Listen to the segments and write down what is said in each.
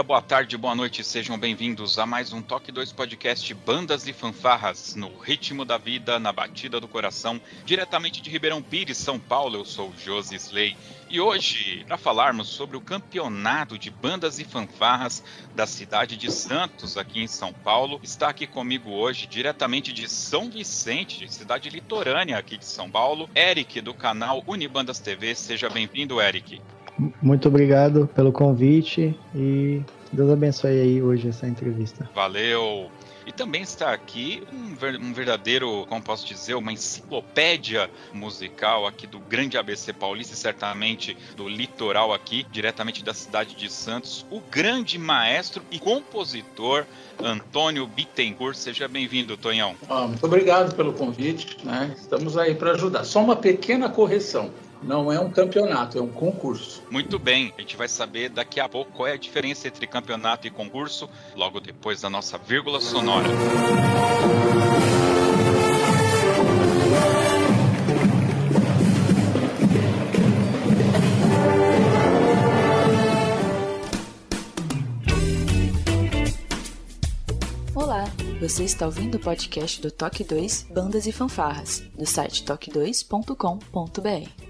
Dia, boa tarde, boa noite, sejam bem-vindos a mais um Toque 2 Podcast Bandas e Fanfarras, no ritmo da vida, na batida do coração, diretamente de Ribeirão Pires, São Paulo, eu sou Josi Slay. E hoje, para falarmos sobre o campeonato de bandas e fanfarras da cidade de Santos, aqui em São Paulo, está aqui comigo hoje, diretamente de São Vicente, cidade litorânea aqui de São Paulo, Eric, do canal Unibandas TV. Seja bem-vindo, Eric. Muito obrigado pelo convite e Deus abençoe aí hoje essa entrevista. Valeu! E também está aqui um, ver, um, verdadeiro, como posso dizer, uma enciclopédia musical aqui do grande ABC Paulista e certamente do litoral aqui, diretamente da cidade de Santos, o grande maestro e compositor Antônio Bittencourt. Seja bem-vindo, Tonhão. Ah, muito obrigado pelo convite. Né? Estamos aí para ajudar. Só uma pequena correção. Não é um campeonato, é um concurso. Muito bem, a gente vai saber daqui a pouco qual é a diferença entre campeonato e concurso, logo depois da nossa vírgula sonora. Olá, você está ouvindo o podcast do Toque 2 Bandas e Fanfarras, do site toque2.com.br.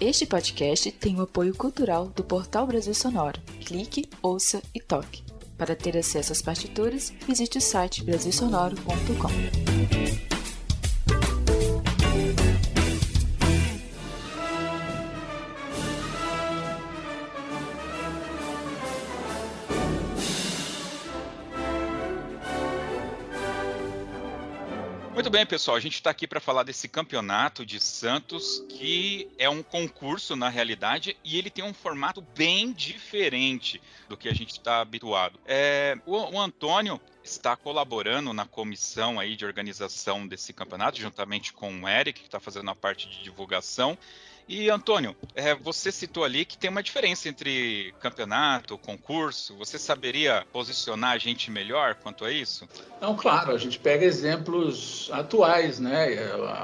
Este podcast tem o apoio cultural do Portal Brasil Sonoro. Clique, ouça e toque. Para ter acesso às partituras, visite o site brasilsonoro.com. bem, pessoal. A gente está aqui para falar desse campeonato de Santos, que é um concurso na realidade e ele tem um formato bem diferente do que a gente está habituado. É, o, o Antônio está colaborando na comissão aí de organização desse campeonato, juntamente com o Eric, que está fazendo a parte de divulgação. E Antônio, é, você citou ali que tem uma diferença entre campeonato, concurso. Você saberia posicionar a gente melhor quanto a isso? Não, claro, a gente pega exemplos atuais, né?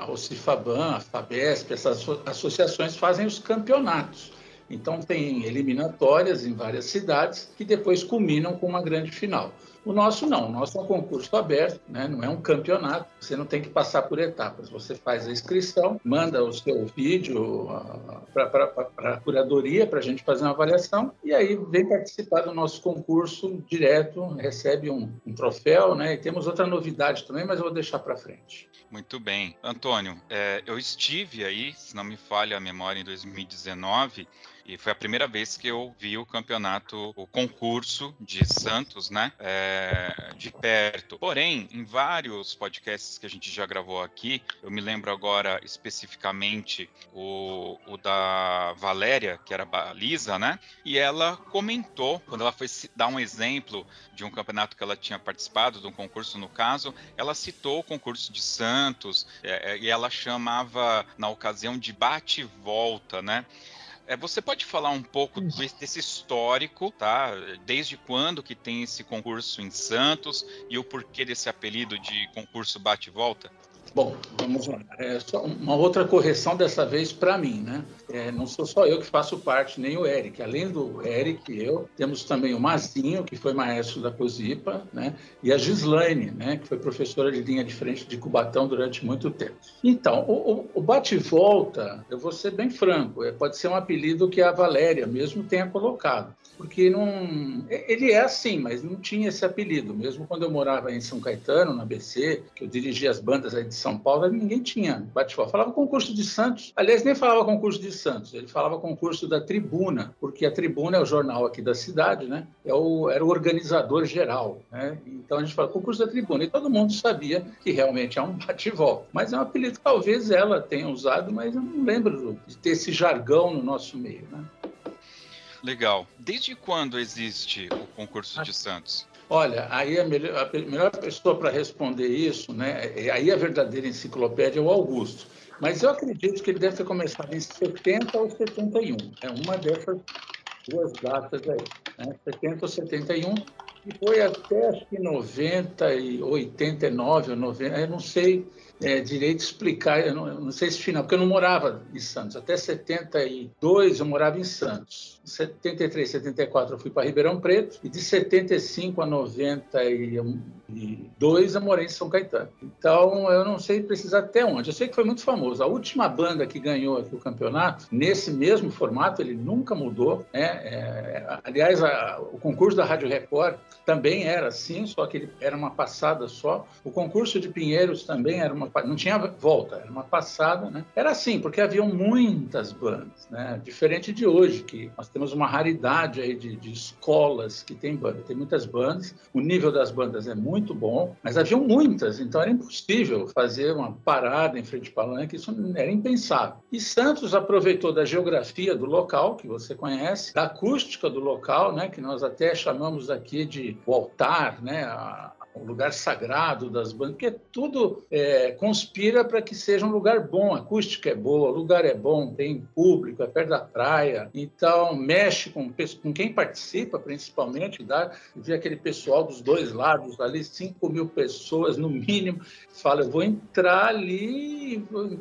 O Cifaban, a Fabesp, essas associações fazem os campeonatos. Então tem eliminatórias em várias cidades que depois culminam com uma grande final. O nosso não, o nosso é um concurso aberto, né? não é um campeonato, você não tem que passar por etapas. Você faz a inscrição, manda o seu vídeo para a curadoria para a gente fazer uma avaliação e aí vem participar do nosso concurso direto, recebe um, um troféu, né? E temos outra novidade também, mas eu vou deixar para frente. Muito bem. Antônio, é, eu estive aí, se não me falha a memória, em 2019 e foi a primeira vez que eu vi o campeonato, o concurso de Santos, né? É, de perto. Porém, em vários podcasts que a gente já gravou aqui, eu me lembro agora especificamente o, o da Valéria, que era baliza, né? E ela comentou, quando ela foi dar um exemplo de um campeonato que ela tinha participado, de um concurso no caso, ela citou o concurso de Santos é, é e ela chamava, na ocasião, de bate-volta, né? É, você pode falar um pouco desse histórico, tá? Desde quando que tem esse concurso em Santos e o porquê desse apelido de concurso bate-volta? Bom, vamos lá. É só uma outra correção dessa vez para mim, né? É, não sou só eu que faço parte, nem o Eric. Além do Eric e eu, temos também o Mazinho, que foi maestro da COSIPA, né? E a Gislaine, né? Que foi professora de linha de frente de Cubatão durante muito tempo. Então, o, o bate-volta, eu vou ser bem franco, é, pode ser um apelido que a Valéria mesmo tenha colocado porque não. Ele é assim, mas não tinha esse apelido. Mesmo quando eu morava em São Caetano, na BC, que eu dirigia as bandas aí de São Paulo, ninguém tinha bate-volta. Falava concurso de Santos. Aliás, nem falava concurso de Santos, ele falava concurso da Tribuna, porque a Tribuna é o jornal aqui da cidade, né? É o, era o organizador geral, né? Então a gente fala concurso da Tribuna. E todo mundo sabia que realmente é um bate-volta. Mas é um apelido que talvez ela tenha usado, mas eu não lembro de ter esse jargão no nosso meio, né? Legal. Desde quando existe o concurso de Santos? Olha, aí a melhor, a melhor pessoa para responder isso, né? É, aí a verdadeira enciclopédia é o Augusto. Mas eu acredito que ele deve ter começado em 70 ou 71. É uma dessas duas datas aí, né? 70 ou 71. E foi até acho que 90 e 89 ou 90, eu não sei é, direito explicar, eu não, eu não, sei se final, porque eu não morava em Santos. Até 72 eu morava em Santos. 73, 74 eu fui para Ribeirão Preto e de 75 a 92 eu morei em São Caetano. Então eu não sei precisar até onde. Eu sei que foi muito famoso. A última banda que ganhou aqui o campeonato, nesse mesmo formato, ele nunca mudou. Né? É, aliás, a, o concurso da Rádio Record também era assim, só que ele era uma passada só. O concurso de Pinheiros também era uma não tinha volta, era uma passada, né? Era assim, porque haviam muitas bandas, né? Diferente de hoje, que nós temos uma raridade aí de, de escolas que tem banda. Tem muitas bandas, o nível das bandas é muito bom, mas haviam muitas, então era impossível fazer uma parada em frente palanque, isso era impensável. E Santos aproveitou da geografia do local, que você conhece, da acústica do local, né? Que nós até chamamos aqui de o altar, né? A, o lugar sagrado das bandas, porque tudo é, conspira para que seja um lugar bom, a acústica é boa, o lugar é bom, tem público, é perto da praia, então mexe com, com quem participa, principalmente, dá, vê aquele pessoal dos dois lados ali, 5 mil pessoas no mínimo, fala, eu vou entrar ali,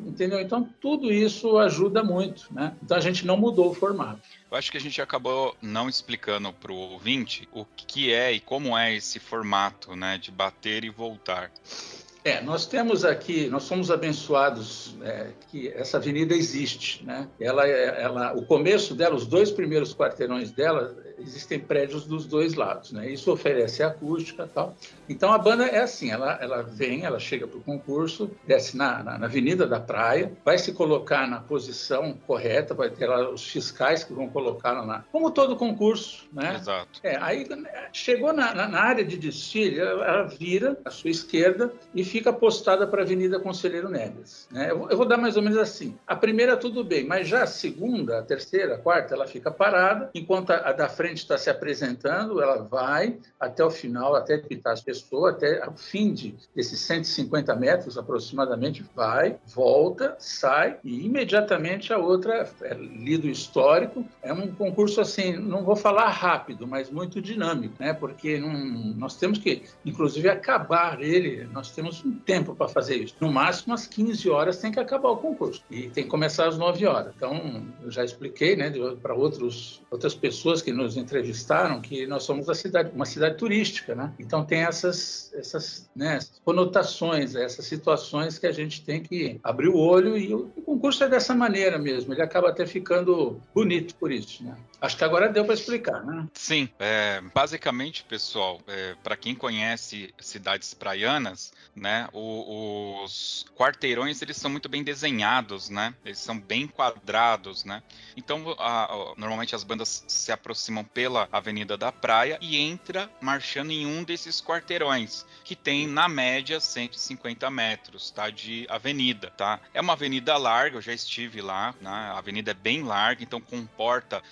entendeu? Então tudo isso ajuda muito, né? Então a gente não mudou o formato. Eu acho que a gente acabou não explicando para o ouvinte o que é e como é esse formato, né, de bater e voltar. É, nós temos aqui, nós somos abençoados é, que essa avenida existe, né? Ela, é, ela, o começo dela, os dois primeiros quarteirões dela, existem prédios dos dois lados, né? Isso oferece acústica, tal. Então a banda é assim, ela, ela vem, ela chega para o concurso, desce na, na, na, Avenida da Praia, vai se colocar na posição correta, vai ter lá os fiscais que vão colocar lá, como todo concurso, né? Exato. É, aí chegou na, na, área de desfile, ela, ela vira à sua esquerda e fica postada para a Avenida Conselheiro Neves. Né? Eu, eu, vou dar mais ou menos assim. A primeira tudo bem, mas já a segunda, a terceira, a quarta, ela fica parada, enquanto a, a da frente está se apresentando, ela vai até o final, até pitar as pessoas pessoa até o fim de, desses 150 metros aproximadamente, vai, volta, sai e imediatamente a outra é lido histórico. É um concurso assim, não vou falar rápido, mas muito dinâmico, né? Porque não, nós temos que, inclusive, acabar ele. Nós temos um tempo para fazer isso. No máximo, às 15 horas tem que acabar o concurso e tem que começar às 9 horas. Então, eu já expliquei, né, para outros outras pessoas que nos entrevistaram que nós somos a cidade, uma cidade turística, né? Então tem essa essas, essas, né, essas conotações, essas situações que a gente tem que abrir o olho e o, o concurso é dessa maneira mesmo, ele acaba até ficando bonito por isso, né? Acho que agora deu para explicar, né? Sim, é, basicamente, pessoal, é, para quem conhece cidades praianas, né, o, os quarteirões eles são muito bem desenhados, né? Eles são bem quadrados, né? Então, a, a, normalmente as bandas se aproximam pela Avenida da Praia e entra marchando em um desses quarteirões, que tem na média 150 metros, tá, de avenida, tá? É uma avenida larga, eu já estive lá, né? A avenida é bem larga, então comporta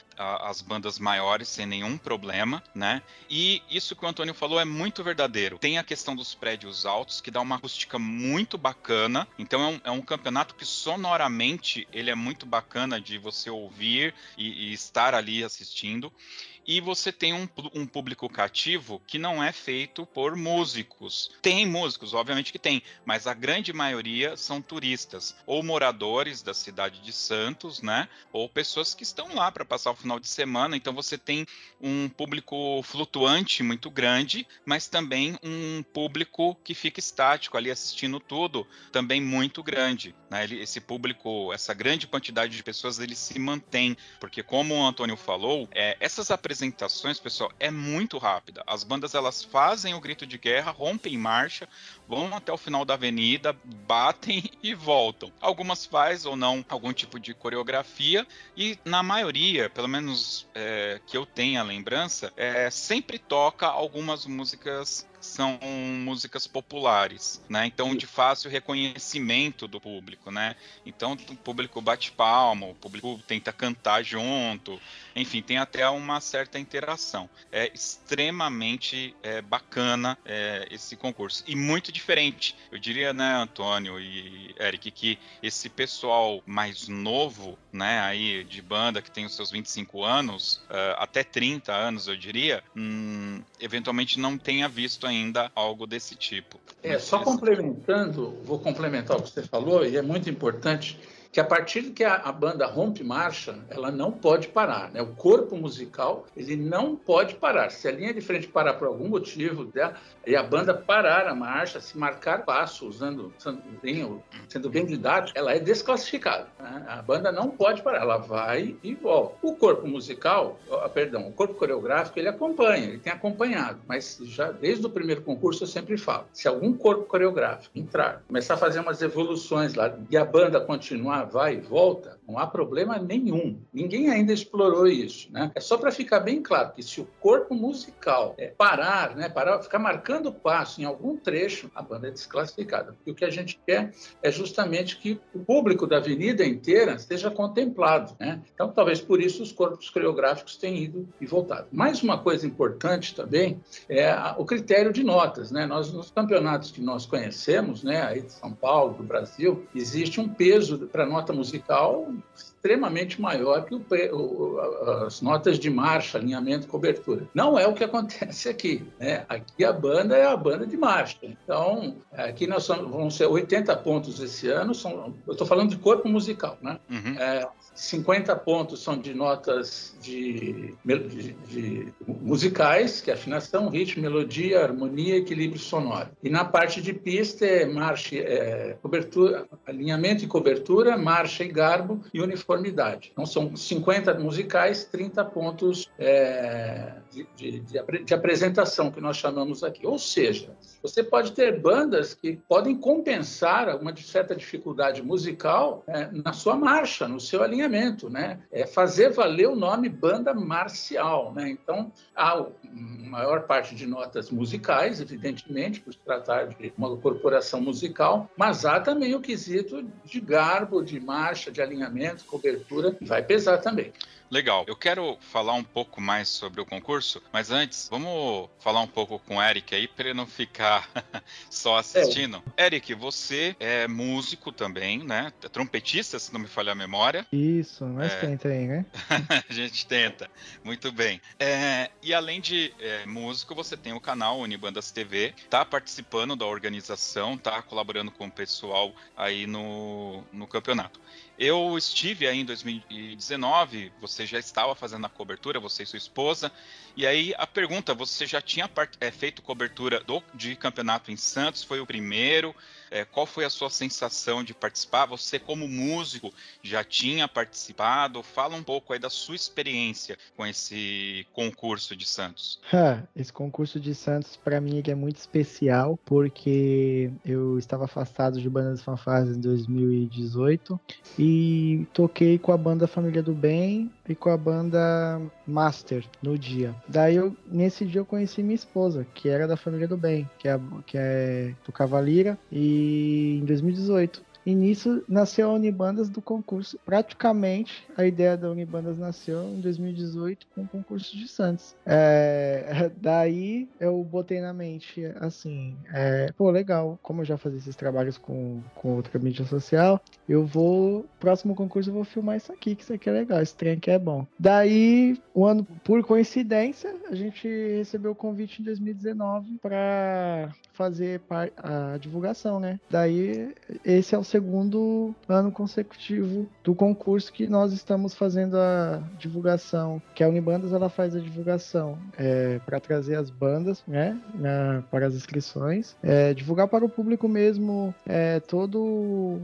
as bandas maiores sem nenhum problema, né? E isso que o Antônio falou é muito verdadeiro. Tem a questão dos prédios altos, que dá uma acústica muito bacana. Então é um, é um campeonato que sonoramente ele é muito bacana de você ouvir e, e estar ali assistindo. E você tem um, um público cativo que não é feito por músicos. Tem músicos, obviamente que tem, mas a grande maioria são turistas ou moradores da cidade de Santos, né? Ou pessoas que estão lá para passar o final de semana. Então você tem um público flutuante muito grande, mas também um público que fica estático ali assistindo tudo, também muito grande. Né? esse público, essa grande quantidade de pessoas, ele se mantém, porque como o Antônio falou, é, essas apresentações, pessoal, é muito rápida. As bandas elas fazem o grito de guerra, rompem marcha, vão até o final da avenida, batem e voltam. Algumas faz ou não algum tipo de coreografia e na maioria, pelo menos é, que eu tenha lembrança, é, sempre toca algumas músicas são músicas populares, né? Então de fácil reconhecimento do público, né? Então o público bate palma, o público tenta cantar junto, enfim, tem até uma certa interação. É extremamente é, bacana é, esse concurso e muito diferente. Eu diria, né, Antônio e Eric, que esse pessoal mais novo, né, aí de banda que tem os seus 25 anos, uh, até 30 anos, eu diria, hum, eventualmente não tenha visto ainda algo desse tipo. É, só complementando, vou complementar o que você falou, e é muito importante que a partir que a, a, banda rompe marcha, ela não pode parar. Né? O corpo musical ele não pode parar. Se a linha de frente parar por algum motivo, né? e a banda parar a marcha, se marcar passo, usando sendo bem, sendo bem didático, ela é desclassificada. Né? A banda não pode parar, ela vai e volta. O corpo musical, perdão, o corpo coreográfico, ele acompanha, ele tem acompanhado, mas já desde o primeiro concurso eu sempre falo, se algum corpo coreográfico entrar, começar a fazer umas evoluções lá e a banda continuar, vai e volta, não há problema nenhum. Ninguém ainda explorou isso, né? É só para ficar bem claro que se o corpo musical é, parar, né, parar, ficar marcando o passo em algum trecho, a banda é desclassificada. E o que a gente quer é justamente que o público da avenida inteira seja contemplado, né? Então, talvez por isso os corpos coreográficos tenham ido e voltado. Mais uma coisa importante também é o critério de notas, né? Nós nos campeonatos que nós conhecemos, né, aí de São Paulo, do Brasil, existe um peso para nota musical extremamente maior que o, as notas de marcha, alinhamento e cobertura. Não é o que acontece aqui. Né? Aqui a banda é a banda de marcha. Então, aqui nós somos, vão ser 80 pontos esse ano. São, eu estou falando de corpo musical. Né? Uhum. É, 50 pontos são de notas de, de, de, musicais, que é afinação, ritmo, melodia, harmonia equilíbrio sonoro. E na parte de pista é marcha, é, cobertura, alinhamento e cobertura, marcha e garbo e uniformidade. Então são 50 musicais, 30 pontos é, de, de, apresentação, que nós chamamos aqui. Ou seja, você pode ter bandas que podem compensar uma certa dificuldade musical é, na sua marcha, no seu alinhamento né? É fazer valer o nome banda marcial, né? Então, há maior parte de notas musicais, evidentemente, por se tratar de uma corporação musical, mas há também o quesito de garbo, de marcha, de alinhamento, cobertura, vai pesar também. Legal. Eu quero falar um pouco mais sobre o concurso, mas antes, vamos falar um pouco com o Eric aí para ele não ficar só assistindo. É. Eric, você é músico também, né? É trompetista, se não me falhar a memória. Isso, mas é... tenta aí, né? a gente tenta. Muito bem. É... E além de é, músico, você tem o canal Unibandas TV, tá participando da organização, tá colaborando com o pessoal aí no, no campeonato. Eu estive aí em 2019, você já estava fazendo a cobertura, você e sua esposa. E aí a pergunta, você já tinha é, feito cobertura do, de campeonato em Santos? Foi o primeiro? É, qual foi a sua sensação de participar? Você, como músico, já tinha participado? Fala um pouco aí da sua experiência com esse concurso de Santos. esse concurso de Santos, para mim, é muito especial, porque eu estava afastado de bandas fanfarras em 2018 e toquei com a banda Família do Bem e com a banda Master no dia. Daí, eu, nesse dia, eu conheci minha esposa, que era da Família do Bem, que é, que é do Cavalira, e em 2018. E nisso nasceu a Unibandas do concurso. Praticamente a ideia da Unibandas nasceu em 2018 com o concurso de Santos. É, daí eu botei na mente assim, é, pô, legal, como eu já fazia esses trabalhos com, com outra mídia social, eu vou, próximo concurso eu vou filmar isso aqui, que isso aqui é legal, esse trem aqui é bom. Daí, o ano, por coincidência, a gente recebeu o convite em 2019 para fazer a divulgação, né? Daí, esse é o segundo ano consecutivo do concurso que nós estamos fazendo a divulgação, que a Unibandas ela faz a divulgação é, para trazer as bandas, né, na, para as inscrições, é, divulgar para o público mesmo é, todo o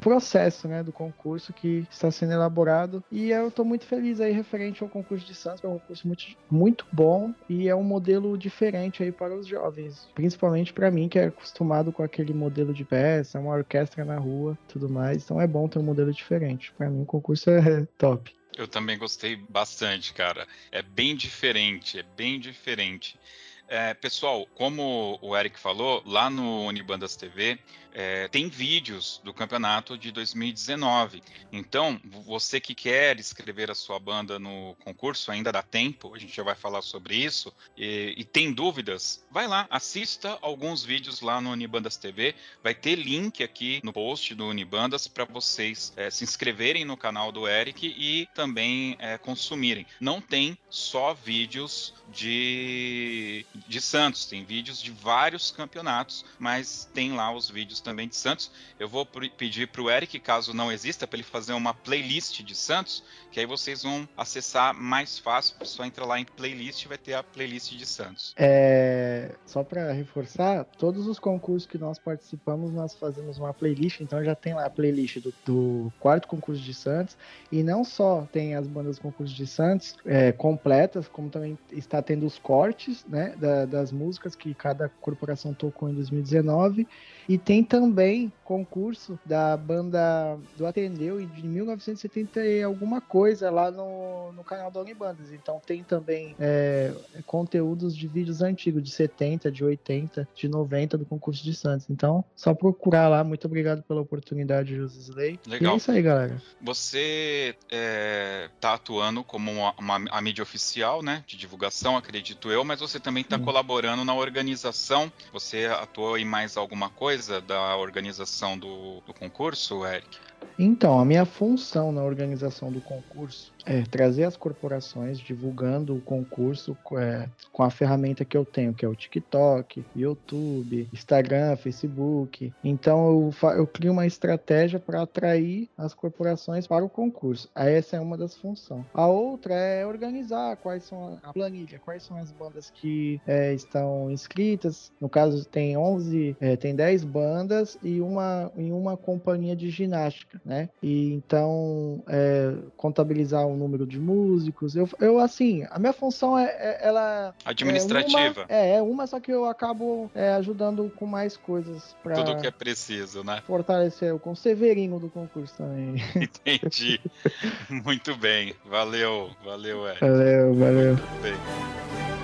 processo, né, do concurso que está sendo elaborado. E eu estou muito feliz aí referente ao concurso de Santos, é um concurso muito, muito bom e é um modelo diferente aí para os jovens, principalmente para mim que é acostumado com aquele modelo de peça, uma orquestra na rua, tudo mais. Então é bom ter um modelo diferente. Para mim o concurso é top. Eu também gostei bastante, cara. É bem diferente, é bem diferente. É, pessoal, como o Eric falou, lá no Unibandas TV é, tem vídeos do campeonato de 2019. Então, você que quer escrever a sua banda no concurso, ainda dá tempo, a gente já vai falar sobre isso, e, e tem dúvidas, vai lá, assista alguns vídeos lá no Unibandas TV, vai ter link aqui no post do Unibandas para vocês é, se inscreverem no canal do Eric e também é, consumirem. Não tem só vídeos de, de Santos, tem vídeos de vários campeonatos, mas tem lá os vídeos também de Santos. Eu vou pedir para o Eric, caso não exista, para ele fazer uma playlist de Santos, que aí vocês vão acessar mais fácil. Só entra lá em playlist e vai ter a playlist de Santos. É, só para reforçar, todos os concursos que nós participamos, nós fazemos uma playlist, então já tem lá a playlist do, do quarto concurso de Santos. E não só tem as bandas do concurso de Santos é, completas, como também está tendo os cortes né, da, das músicas que cada corporação tocou em 2019. E tem também concurso da banda do Atendeu de 1970 e alguma coisa lá no, no canal da Unibandas. Então tem também é, conteúdos de vídeos antigos, de 70, de 80, de 90 do concurso de Santos. Então, só procurar lá. Muito obrigado pela oportunidade, José Slay. Legal. E é isso aí, galera. Você é, tá atuando como uma, uma, a mídia oficial, né? De divulgação, acredito eu, mas você também está colaborando na organização. Você atuou em mais alguma coisa da organização do, do concurso, Eric? Então, a minha função na organização do concurso é trazer as corporações divulgando o concurso é, com a ferramenta que eu tenho, que é o TikTok, YouTube, Instagram, Facebook. Então, eu, eu crio uma estratégia para atrair as corporações para o concurso. Essa é uma das funções. A outra é organizar quais são a planilha, quais são as bandas que é, estão inscritas. No caso, tem 11, é, tem 10 bandas e uma, e uma companhia de ginástica né? E então é, contabilizar o número de músicos. Eu, eu assim, a minha função é, é ela administrativa. É uma, é, é uma, só que eu acabo é, ajudando com mais coisas para tudo que é preciso, né? Fortalecer o Severino do concurso também. Entendi. Muito bem. Valeu, valeu, Ed. Valeu, valeu. Muito bem.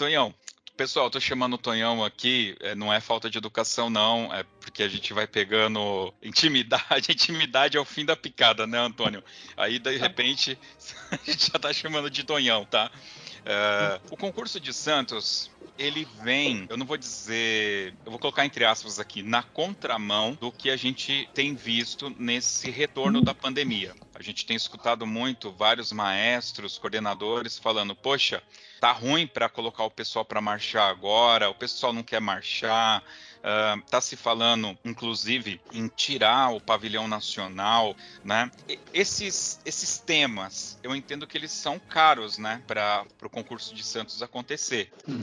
Tonhão, pessoal, tô chamando o Tonhão aqui, é, não é falta de educação, não, é porque a gente vai pegando intimidade, intimidade é o fim da picada, né, Antônio? Aí, de repente, a gente já tá chamando de Tonhão, tá? Uh, o concurso de Santos, ele vem, eu não vou dizer, eu vou colocar entre aspas aqui, na contramão do que a gente tem visto nesse retorno da pandemia. A gente tem escutado muito vários maestros, coordenadores falando: poxa, tá ruim para colocar o pessoal para marchar agora, o pessoal não quer marchar. Uh, tá se falando, inclusive, em tirar o pavilhão nacional, né? E esses, esses temas, eu entendo que eles são caros, né, para o concurso de Santos acontecer. Hum.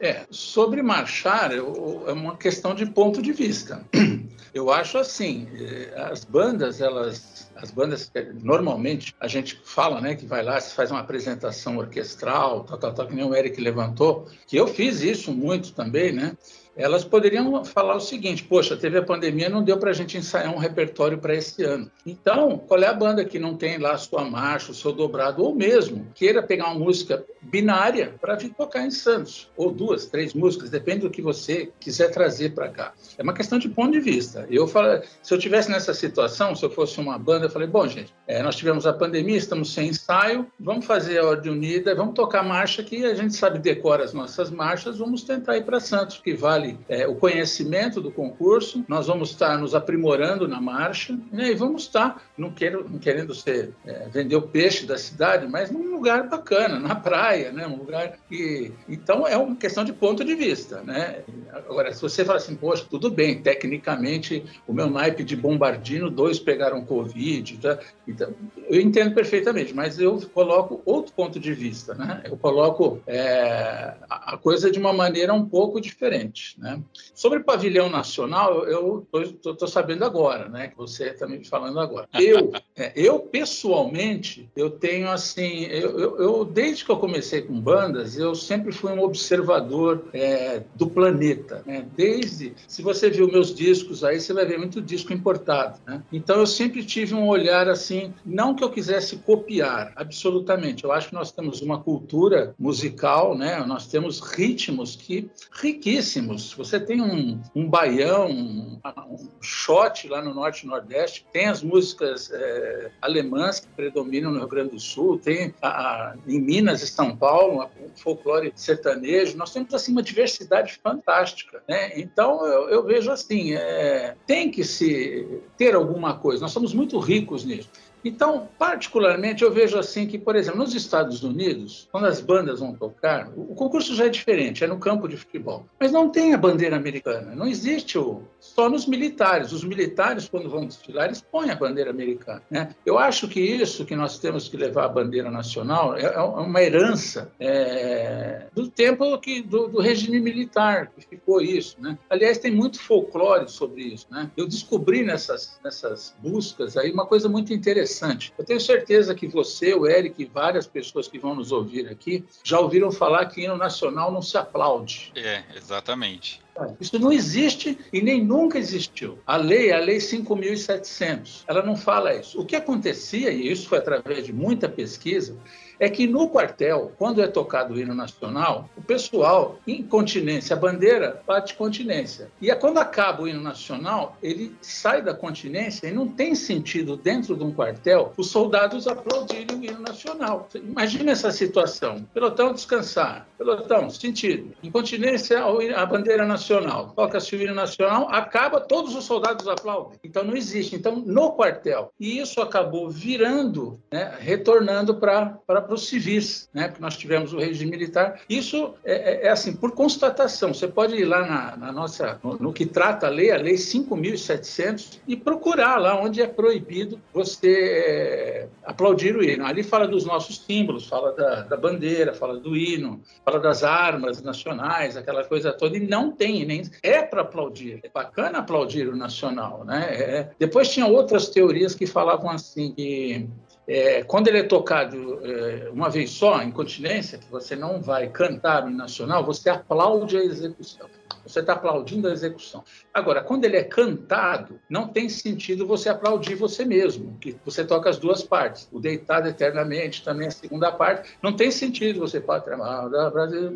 É, sobre marchar, é uma questão de ponto de vista. Eu acho assim, eh, as bandas, elas, as bandas, normalmente a gente fala, né, que vai lá, se faz uma apresentação orquestral, tal, tal, tal, que nem o Eric levantou, que eu fiz isso muito também, né? Elas poderiam falar o seguinte: poxa, teve a pandemia, não deu para a gente ensaiar um repertório para esse ano. Então, qual é a banda que não tem lá sua marcha, o seu dobrado, ou mesmo queira pegar uma música binária para vir tocar em Santos, ou duas, três músicas, depende do que você quiser trazer para cá. É uma questão de ponto de vista. Eu falo, se eu tivesse nessa situação, se eu fosse uma banda, eu falei: bom, gente, é, nós tivemos a pandemia, estamos sem ensaio, vamos fazer a ordem unida, vamos tocar marcha que a gente sabe decora as nossas marchas, vamos tentar ir para Santos, que vale é, o conhecimento do concurso, nós vamos estar nos aprimorando na marcha, né, e vamos estar, não, quero, não querendo ser, é, vender o peixe da cidade, mas num lugar bacana, na praia, né, um lugar que... Então, é uma questão de ponto de vista, né? Agora, se você fala assim, poxa, tudo bem, tecnicamente, o meu naipe de bombardino, dois pegaram Covid, tá? então, eu entendo perfeitamente, mas eu coloco outro ponto de vista, né? Eu coloco é, a coisa de uma maneira um pouco diferente, né? Sobre pavilhão nacional, eu estou sabendo agora, né? Que você está me falando agora. Eu, é, eu pessoalmente, eu tenho assim, eu, eu, eu, desde que eu comecei com bandas, eu sempre fui um observador é, do planeta, né? Desde, se você viu meus discos aí, você vai ver muito disco importado, né? Então eu sempre tive um olhar assim, não que eu quisesse copiar, absolutamente. Eu acho que nós temos uma cultura musical, né? Nós temos ritmos que riquíssimos. Você tem um, um baião, um, um shot lá no norte e nordeste, tem as músicas é, alemãs que predominam no Rio Grande do Sul, tem a, a, em Minas e São Paulo o folclore sertanejo. Nós temos assim uma diversidade fantástica, né? Então eu, eu vejo assim, é, tem que se ter alguma coisa. Nós somos muito ricos nisso. Então, particularmente, eu vejo assim que, por exemplo, nos Estados Unidos, quando as bandas vão tocar, o concurso já é diferente, é no campo de futebol. Mas não tem a bandeira americana, não existe o. Só nos militares. Os militares, quando vão desfilar, eles põem a bandeira americana. Né? Eu acho que isso que nós temos que levar a bandeira nacional é, é uma herança é, do tempo que, do, do, regime militar, que ficou isso. Né? Aliás, tem muito folclore sobre isso. Né? Eu descobri nessas, nessas buscas aí uma coisa muito interessante. Eu tenho certeza que você, o Eric e várias pessoas que vão nos ouvir aqui já ouviram falar que hino nacional não se aplaude. É, exatamente. Isso não existe e nem nunca existiu. A lei é a Lei 5.700. Ela não fala isso. O que acontecia, e isso foi através de muita pesquisa, é que no quartel, quando é tocado o hino nacional, o pessoal, em continência, a bandeira bate continência. E é quando acaba o hino nacional, ele sai da continência e não tem sentido dentro de um quartel os soldados aplaudirem o hino nacional. Imagina essa situação. Pelotão descansar, pelotão, sentido. Incontinência, a bandeira nacional. Toca-se o hino nacional, acaba, todos os soldados aplaudem. Então não existe. Então, no quartel. E isso acabou virando, né, retornando para os civis, né, porque nós tivemos o regime militar. Isso é, é, é assim, por constatação. Você pode ir lá na, na nossa, no, no, que trata a lei, a lei 5.700, e procurar lá onde é proibido você é, aplaudir o hino. Ali fala dos nossos símbolos, fala da, da bandeira, fala do hino, fala das armas nacionais, aquela coisa toda, e não tem, nem é para aplaudir. É bacana aplaudir o nacional, né? É, depois tinha outras teorias que falavam assim que é, quando ele é tocado é, uma vez só, em continência, que você não vai cantar o nacional, você aplaude a execução. Você está aplaudindo a execução. Agora, quando ele é cantado, não tem sentido você aplaudir você mesmo, que você toca as duas partes. O deitado eternamente, também a segunda parte. Não tem sentido você Brasil.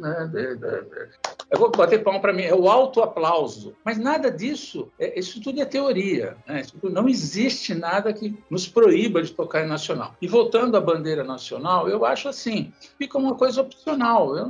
Eu vou bater palma para mim, é o autoaplauso. Mas nada disso, é, isso tudo é teoria. Né? não existe nada que nos proíba de tocar em nacional. E voltando à bandeira nacional, eu acho assim, fica uma coisa opcional. Eu,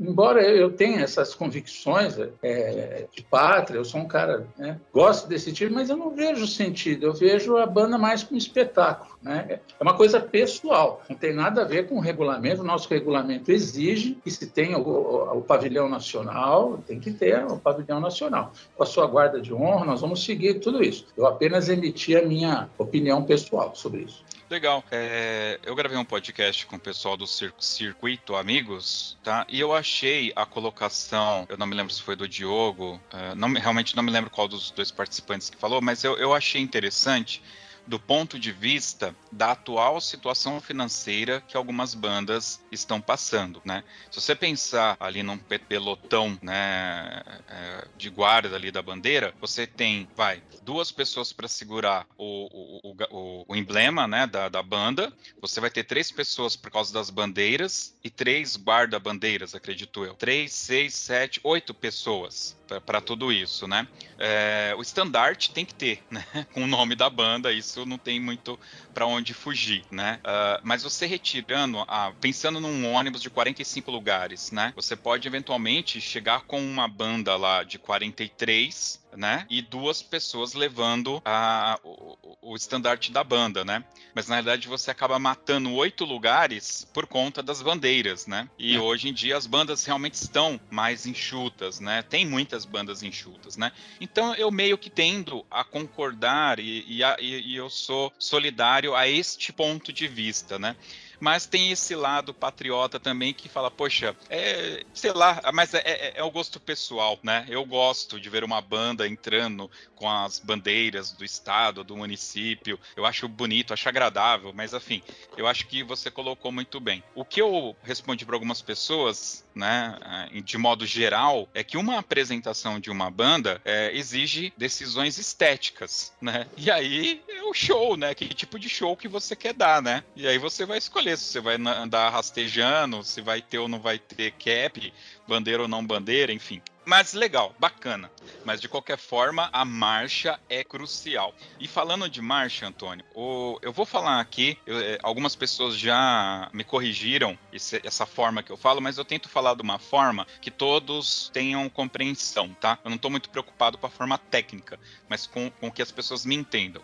embora eu tenha essas convicções, é, de pátria, eu sou um cara, né, gosto desse tipo, mas eu não vejo sentido, eu vejo a banda mais como espetáculo. Né? É uma coisa pessoal, não tem nada a ver com o regulamento, o nosso regulamento exige que se tenha o, o, o pavilhão nacional, tem que ter o pavilhão nacional. Com a sua guarda de honra, nós vamos seguir tudo isso. Eu apenas emiti a minha opinião pessoal sobre isso. Legal. É, eu gravei um podcast com o pessoal do Circuito Amigos, tá? E eu achei a colocação, eu não me lembro se foi do Diogo, é, não, realmente não me lembro qual dos dois participantes que falou, mas eu, eu achei interessante do ponto de vista da atual situação financeira que algumas bandas estão passando, né? Se você pensar ali num pelotão, né, é, de guarda ali da bandeira, você tem, vai, duas pessoas para segurar o, o, o, o, emblema, né, da, da banda. Você vai ter três pessoas por causa das bandeiras e três guarda-bandeiras, acredito eu. Três, seis, sete, oito pessoas para tudo isso, né? É, o estandarte tem que ter, né? Com o nome da banda, isso não tem muito para onde fugir, né? Uh, mas você retirando, a, pensando num ônibus de 45 lugares, né? Você pode eventualmente chegar com uma banda lá de 43 né? E duas pessoas levando a, o, o estandarte da banda, né? Mas na verdade você acaba matando oito lugares por conta das bandeiras, né? E é. hoje em dia as bandas realmente estão mais enxutas, né? Tem muitas bandas enxutas, né? Então eu meio que tendo a concordar e, e, a, e eu sou solidário a este ponto de vista, né? Mas tem esse lado patriota também que fala, poxa, é, sei lá, mas é, é, é o gosto pessoal, né? Eu gosto de ver uma banda entrando com as bandeiras do estado, do município. Eu acho bonito, acho agradável, mas enfim, eu acho que você colocou muito bem. O que eu respondi para algumas pessoas, né, eh, de modo geral, é que uma apresentação de uma banda é, exige decisões estéticas, né? E aí é o show, né? Que tipo de show que você quer dar, né? E aí você vai escolher se você vai andar rastejando, se vai ter ou não vai ter cap, bandeira ou não bandeira, enfim. Mas legal, bacana. Mas de qualquer forma, a marcha é crucial. E falando de marcha, Antônio, o, eu vou falar aqui, eu, é, algumas pessoas já me corrigiram esse, essa forma que eu falo, mas eu tento falar de uma forma que todos tenham compreensão, tá? Eu não estou muito preocupado com a forma técnica, mas com, com que as pessoas me entendam.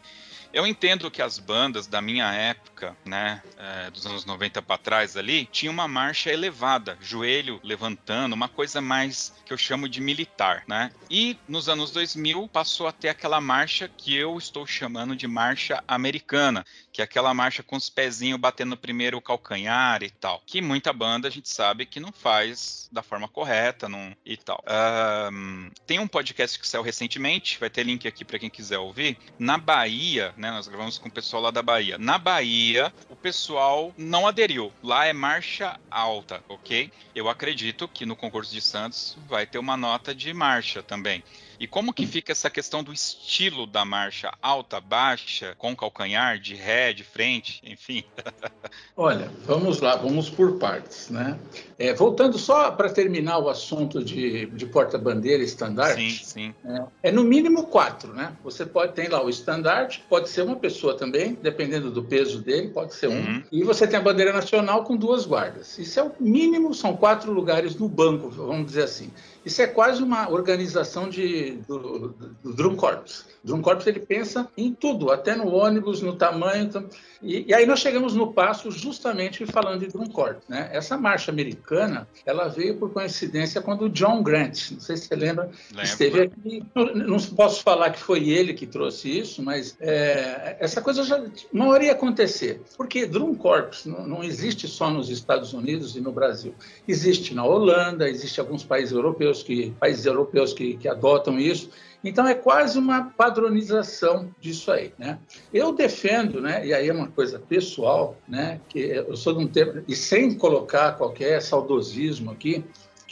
Eu entendo que as bandas da minha época, né, é, dos anos 90 para trás ali, tinha uma marcha elevada, joelho levantando, uma coisa mais que eu chamo de militar, né? E nos anos 2000 passou a ter aquela marcha que eu estou chamando de marcha americana, que é aquela marcha com os pezinhos batendo primeiro o calcanhar e tal, que muita banda a gente sabe que não faz da forma correta, não e tal. Um, tem um podcast que saiu recentemente, vai ter link aqui para quem quiser ouvir. Na Bahia, né, nós gravamos com o pessoal lá da Bahia. Na Bahia, o pessoal não aderiu. Lá é marcha alta, ok? Eu acredito que no concurso de Santos vai ter uma nota de marcha também. E como que fica essa questão do estilo da marcha alta, baixa, com calcanhar, de ré, de frente, enfim? Olha, vamos lá, vamos por partes, né? É, voltando só para terminar o assunto de, de porta-bandeira estandarte. Sim, sim. É, é, no mínimo quatro, né? Você pode ter lá o estandarte, pode ser uma pessoa também, dependendo do peso dele, pode ser um. Uhum. E você tem a bandeira nacional com duas guardas. Isso é o mínimo, são quatro lugares no banco, vamos dizer assim. Isso é quase uma organização de, do, do Drum Corps. Drum Corps ele pensa em tudo, até no ônibus, no tamanho. E, e aí nós chegamos no passo justamente falando de Drum Corps. Né? Essa marcha americana, ela veio por coincidência quando o John Grant, não sei se você lembra, esteve aqui. Não, não, posso falar que foi ele que trouxe isso, mas é, essa coisa já não iria acontecer. Porque Drum Corps não, não existe só nos Estados Unidos e no Brasil. Existe na Holanda, existe alguns países europeus europeus que países europeus que, que adotam isso. Então é quase uma padronização disso aí, né? Eu defendo, né? E aí é uma coisa pessoal, né? Que eu sou de um tempo e sem colocar qualquer saudosismo aqui,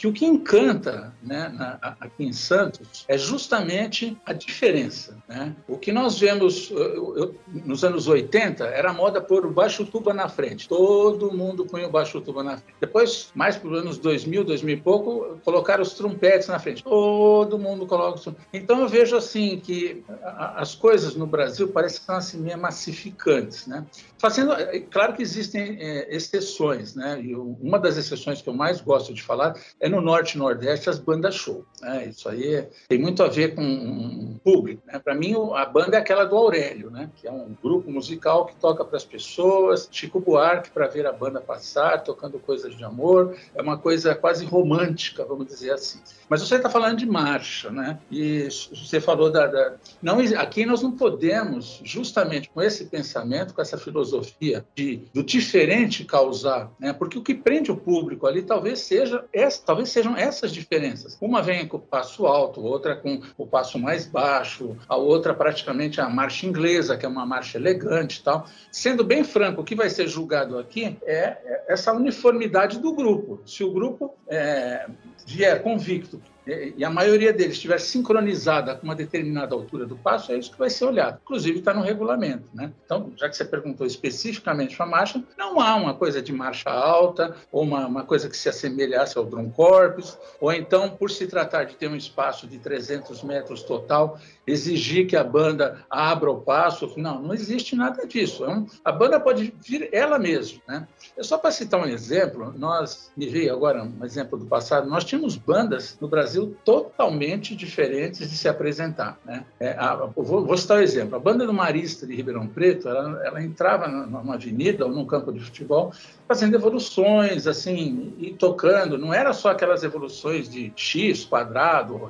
que o que encanta né, na, aqui em Santos é justamente a diferença. Né? O que nós vemos eu, eu, nos anos 80 era a moda pôr o baixo tuba na frente. Todo mundo punha o baixo tuba na frente. Depois, mais para os anos 2000, 2000 e pouco, colocaram os trompetes na frente. Todo mundo coloca os. Então eu vejo assim que as coisas no Brasil parecem que estão assim meio massificantes. Né? Fazendo, é, claro que existem é, exceções. Né? E uma das exceções que eu mais gosto de falar é no Norte e Nordeste as bandas show. Né? Isso aí tem muito a ver com público. Né? Para mim, a banda é aquela do Aurélio, né? que é um grupo musical que toca para as pessoas. Chico Buarque para ver a banda passar, tocando coisas de amor. É uma coisa quase romântica, vamos dizer assim. Mas você está falando de marcha, né? E você falou da, da, não aqui nós não podemos justamente com esse pensamento, com essa filosofia de do diferente causar, né? Porque o que prende o público ali talvez seja essa, talvez talvez sejam essas diferenças. Uma vem com o passo alto, outra com o passo mais baixo, a outra praticamente a marcha inglesa, que é uma marcha elegante e tal. Sendo bem franco, o que vai ser julgado aqui é essa uniformidade do grupo. Se o grupo é, vier convicto e a maioria deles estiver sincronizada com uma determinada altura do passo, é isso que vai ser olhado. Inclusive está no regulamento. Né? Então, já que você perguntou especificamente para a marcha, não há uma coisa de marcha alta ou uma, uma coisa que se assemelhasse ao drum corpus, ou então, por se tratar de ter um espaço de 300 metros total, exigir que a banda abra o passo. Não, não existe nada disso. É a banda pode vir ela mesma. Né? É só para citar um exemplo, nós, me veio agora um exemplo do passado, nós tínhamos bandas no Brasil Brasil totalmente diferentes de se apresentar. Né? É, a, vou, vou, citar um exemplo. A banda do Marista de Ribeirão Preto, ela, ela entrava numa avenida ou num campo de futebol fazendo evoluções, assim, e tocando. Não era só aquelas evoluções de X, quadrado,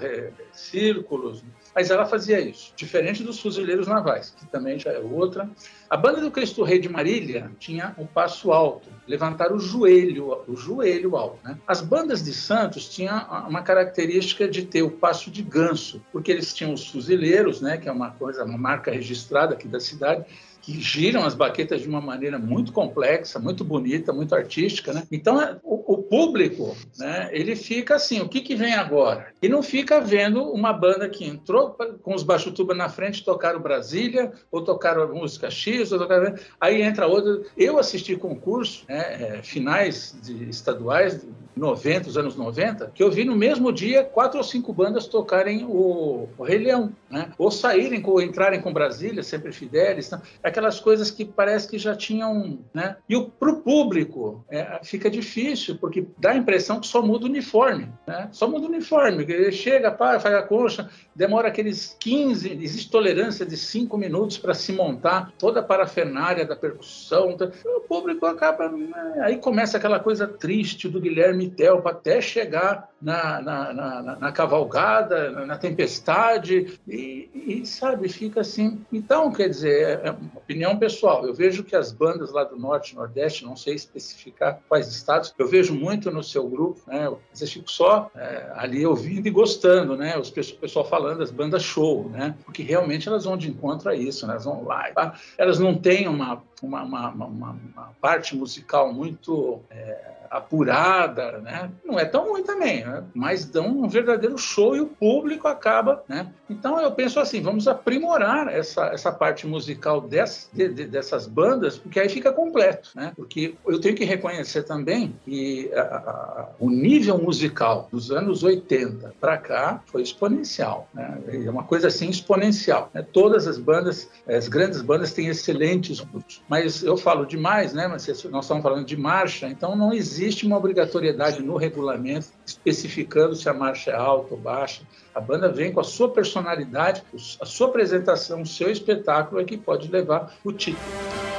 círculos, mas ela fazia isso, diferente dos fuzileiros navais, que também já é outra. A banda do Cristo Rei de Marília tinha um passo alto, levantar o joelho, o joelho alto. Né? As bandas de Santos tinham uma característica de ter o passo de ganso, porque eles tinham os fuzileiros, né, que é uma coisa, uma marca registrada aqui da cidade, que giram as baquetas de uma maneira muito complexa, muito bonita, muito artística, né? Então, é, o, o público, né, ele fica assim, o que, que vem agora? E não fica vendo uma banda que entrou com os baixo tuba na frente, tocaram Brasília, ou tocaram música X, ou tocaram... aí entra outra. Eu assisti concurso, né, é, finais de estaduais, 90, os anos 90, que eu vi no mesmo dia quatro ou cinco bandas tocarem o, o Rei Leão, né? ou saírem, ou entrarem com Brasília, sempre Fidelis, então, aquelas coisas que parece que já tinham. Né? E para o público é, fica difícil, porque dá a impressão que só muda o uniforme. Né? Só muda o uniforme, ele chega, faz a concha, demora aqueles 15, existe tolerância de cinco minutos para se montar toda a parafernália da percussão. Então, o público acaba. Né? Aí começa aquela coisa triste do Guilherme Telpa até chegar na, na, na, na cavalgada, na, tempestade, e, e, sabe, fica assim. Então, quer dizer, é, é uma opinião pessoal. Eu vejo que as bandas lá do Norte Nordeste, não sei especificar quais estados, eu vejo muito no seu grupo, né? Eu fico só é, ali ouvindo e gostando, né? Os o pessoal falando das bandas show, né? Porque realmente elas vão de encontro a isso, né? elas vão lá. Elas não têm uma, uma, uma, uma, uma parte musical muito. É, apurada, né? Não é tão ruim também, né? mas dão um verdadeiro show e o público acaba, né? Então eu penso assim, vamos aprimorar essa, essa parte musical dessas, de, de, dessas bandas, porque aí fica completo, né? Porque eu tenho que reconhecer também que a, a, o nível musical dos anos 80 para cá foi exponencial, né? É uma coisa assim exponencial. Né? Todas as bandas, as grandes bandas têm excelentes grupos, mas eu falo demais, né? Mas nós estamos falando de marcha, então não existe existe uma obrigatoriedade no regulamento especificando se a marcha é alta ou baixa. A banda vem com a sua personalidade, a sua apresentação, o seu espetáculo é que pode levar o título.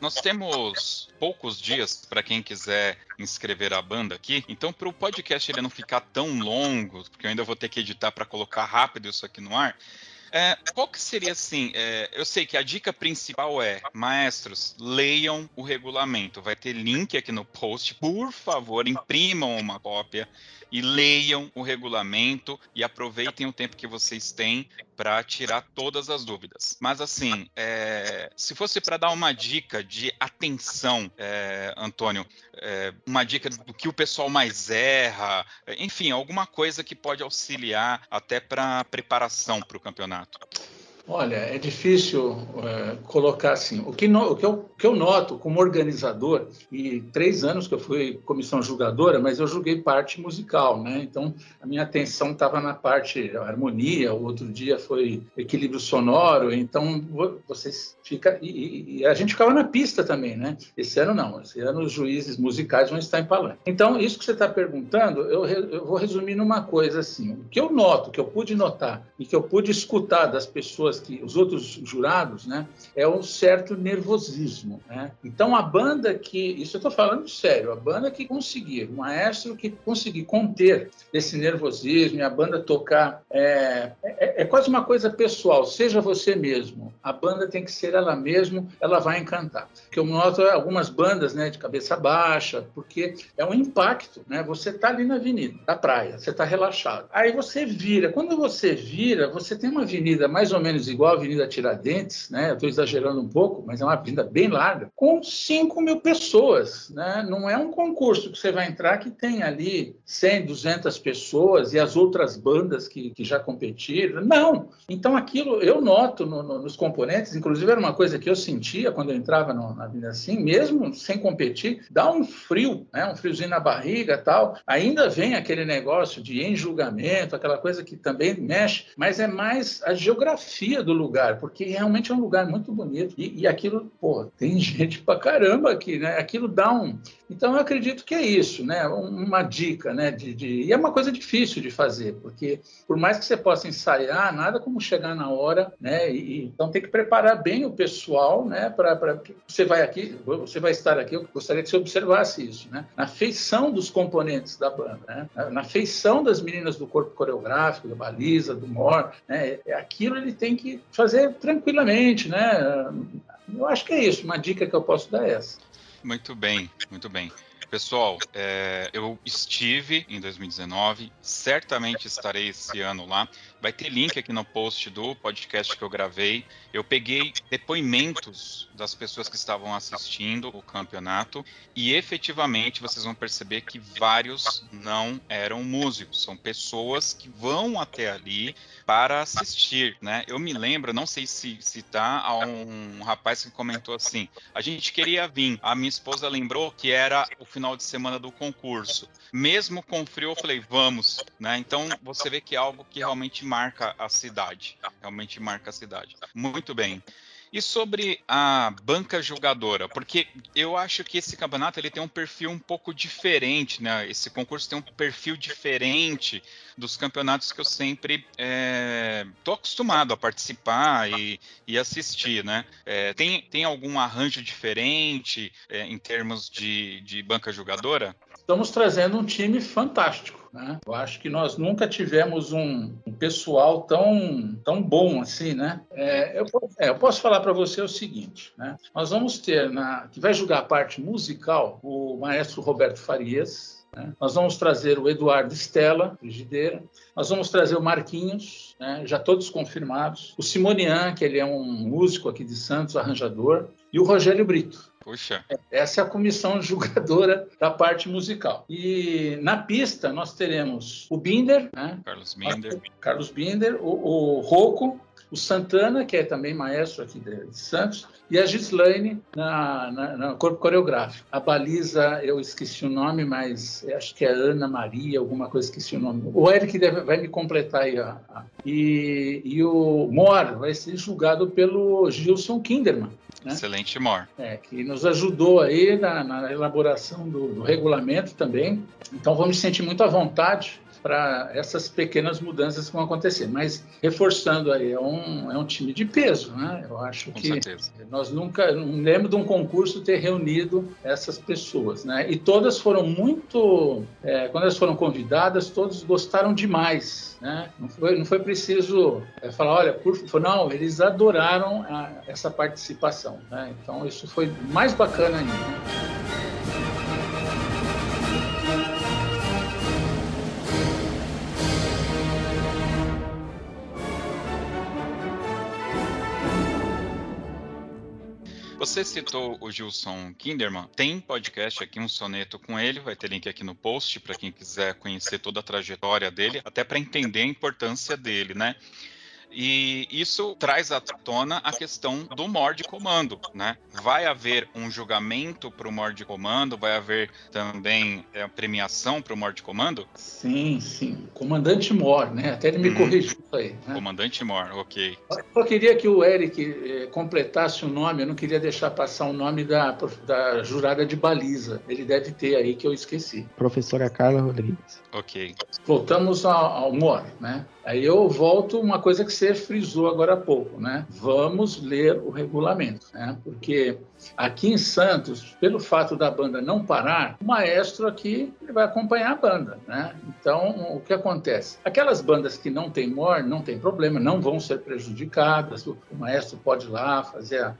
Nós temos poucos dias para quem quiser inscrever a banda aqui. Então, para o podcast ele não ficar tão longo, porque eu ainda vou ter que editar para colocar rápido isso aqui no ar. É, qual que seria assim? É, eu sei que a dica principal é, maestros, leiam o regulamento. Vai ter link aqui no post. Por favor, imprimam uma cópia e leiam o regulamento e aproveitem o tempo que vocês têm para tirar todas as dúvidas. Mas assim, é, se fosse para dar uma dica de atenção, é, Antônio, é, uma dica do que o pessoal mais erra, enfim, alguma coisa que pode auxiliar até para preparação para o campeonato. Olha, é difícil é, colocar assim. O que, no, o, que eu, que, eu, noto como organizador, e três anos que eu fui comissão julgadora, mas eu julguei parte musical, né? Então, a minha atenção estava na parte harmonia, o outro dia foi equilíbrio sonoro, então vocês fica e, e, a gente ficava na pista também, né? Esse ano não, esse ano os juízes musicais vão estar em palanque. Então, isso que você está perguntando, eu, eu vou resumir numa coisa assim. O que eu noto, que eu pude notar e que eu pude escutar das pessoas pessoas que os outros jurados, né, é um certo nervosismo, né? Então a banda que isso eu estou falando sério, a banda que conseguir, o maestro que conseguir conter esse nervosismo e a banda tocar é, é, é quase uma coisa pessoal. Seja você mesmo, a banda tem que ser ela mesma, ela vai encantar. Que eu noto algumas bandas, né, de cabeça baixa, porque é um impacto, né? Você está ali na avenida, na praia, você está relaxado. Aí você vira. Quando você vira, você tem uma avenida mais ou menos igual a Avenida Tiradentes, né? Estou exagerando um pouco, mas é uma avenida bem larga, com 5 mil pessoas, né? Não é um concurso que você vai entrar que tem ali 100, 200 pessoas e as outras bandas que, que já competiram. Não. Então aquilo eu noto no, no, nos componentes, inclusive era uma coisa que eu sentia quando eu entrava no, na avenida assim, mesmo sem competir, dá um frio, né? Um friozinho na barriga, tal. Ainda vem aquele negócio de em julgamento, aquela coisa que também mexe, mas é mais a geografia do lugar, porque realmente é um lugar muito bonito. E, e aquilo, pô, tem gente pra caramba aqui, né? Aquilo dá um. Então eu acredito que é isso, né? Uma dica, né? De, de... E é uma coisa difícil de fazer, porque por mais que você possa ensaiar, nada como chegar na hora, né? E, então tem que preparar bem o pessoal, né? Para você vai aqui, você vai estar aqui. Eu gostaria que você observasse isso, né? Na feição dos componentes da banda, né? Na feição das meninas do corpo coreográfico, da baliza, do mor, né? É, aquilo ele tem que fazer tranquilamente, né? Eu acho que é isso. Uma dica que eu posso dar é essa. Muito bem, muito bem. Pessoal, é, eu estive em 2019, certamente estarei esse ano lá. Vai ter link aqui no post do podcast que eu gravei. Eu peguei depoimentos das pessoas que estavam assistindo o campeonato e efetivamente vocês vão perceber que vários não eram músicos, são pessoas que vão até ali para assistir, né? Eu me lembro, não sei se se tá, a um rapaz que comentou assim: a gente queria vir, a minha esposa lembrou que era o final de semana do concurso. Mesmo com frio, eu falei, vamos, né? Então você vê que é algo que realmente marca a cidade, realmente marca a cidade. Muito bem. E sobre a banca jogadora, porque eu acho que esse campeonato ele tem um perfil um pouco diferente, né? Esse concurso tem um perfil diferente dos campeonatos que eu sempre estou é, acostumado a participar e, e assistir, né? É, tem, tem algum arranjo diferente é, em termos de, de banca jogadora? Estamos trazendo um time fantástico. Né? Eu acho que nós nunca tivemos um, um pessoal tão, tão bom assim, né? É, eu, é, eu, posso falar para você o seguinte, né? Nós vamos ter, na, que vai julgar a parte musical, o maestro Roberto Farias, né? Nós vamos trazer o Eduardo Stella, frigideira. Nós vamos trazer o Marquinhos, né? já todos confirmados. O Simonian, que ele é um músico aqui de Santos, arranjador. E o Rogério Brito. Puxa. Essa é a comissão julgadora da parte musical. E na pista nós teremos o Binder, né? Carlos Binder, Carlos Binder, o, o Rocco, o Santana, que é também maestro aqui de, Santos, e a Gislaine na, na, na, corpo coreográfico. A baliza, eu esqueci o nome, mas acho que é Ana Maria, alguma coisa, esqueci o nome. O Eric deve, vai me completar aí. A, a, e, e o Mor vai ser julgado pelo Gilson Kinderman. Né? Excelente Mor. É, que nos ajudou aí na, na elaboração do, do regulamento também. Então vamos sentir muito à vontade para essas pequenas mudanças que vão acontecer. Mas, reforçando aí, é um, é um time de peso, né? Eu acho Com que certeza. nós nunca, não lembro de um concurso ter reunido essas pessoas, né? E todas foram muito, é, quando elas foram convidadas, todos gostaram demais, né? Não foi, não foi preciso é, falar, olha, por favor, não, eles adoraram a, essa participação, né? Então, isso foi mais bacana ainda. Você citou o Gilson Kinderman. Tem podcast aqui, um soneto com ele. Vai ter link aqui no post para quem quiser conhecer toda a trajetória dele, até para entender a importância dele, né? E isso traz à tona a questão do morde comando, né? Vai haver um julgamento para o morde comando? Vai haver também é, premiação para o morde comando? Sim, sim. Comandante Mor, né? Até ele me hum. corrigiu isso aí. Né? Comandante Mor, ok. Eu queria que o Eric eh, completasse o nome, eu não queria deixar passar o nome da, da jurada de baliza. Ele deve ter aí que eu esqueci. Professora Carla Rodrigues. Ok. Voltamos ao, ao MOR, né? Aí eu volto uma coisa que você frisou agora há pouco, né? Vamos ler o regulamento, né? Porque aqui em Santos, pelo fato da banda não parar, o maestro aqui vai acompanhar a banda, né? Então, o que acontece? Aquelas bandas que não têm MOR, não tem problema, não vão ser prejudicadas, o maestro pode ir lá fazer,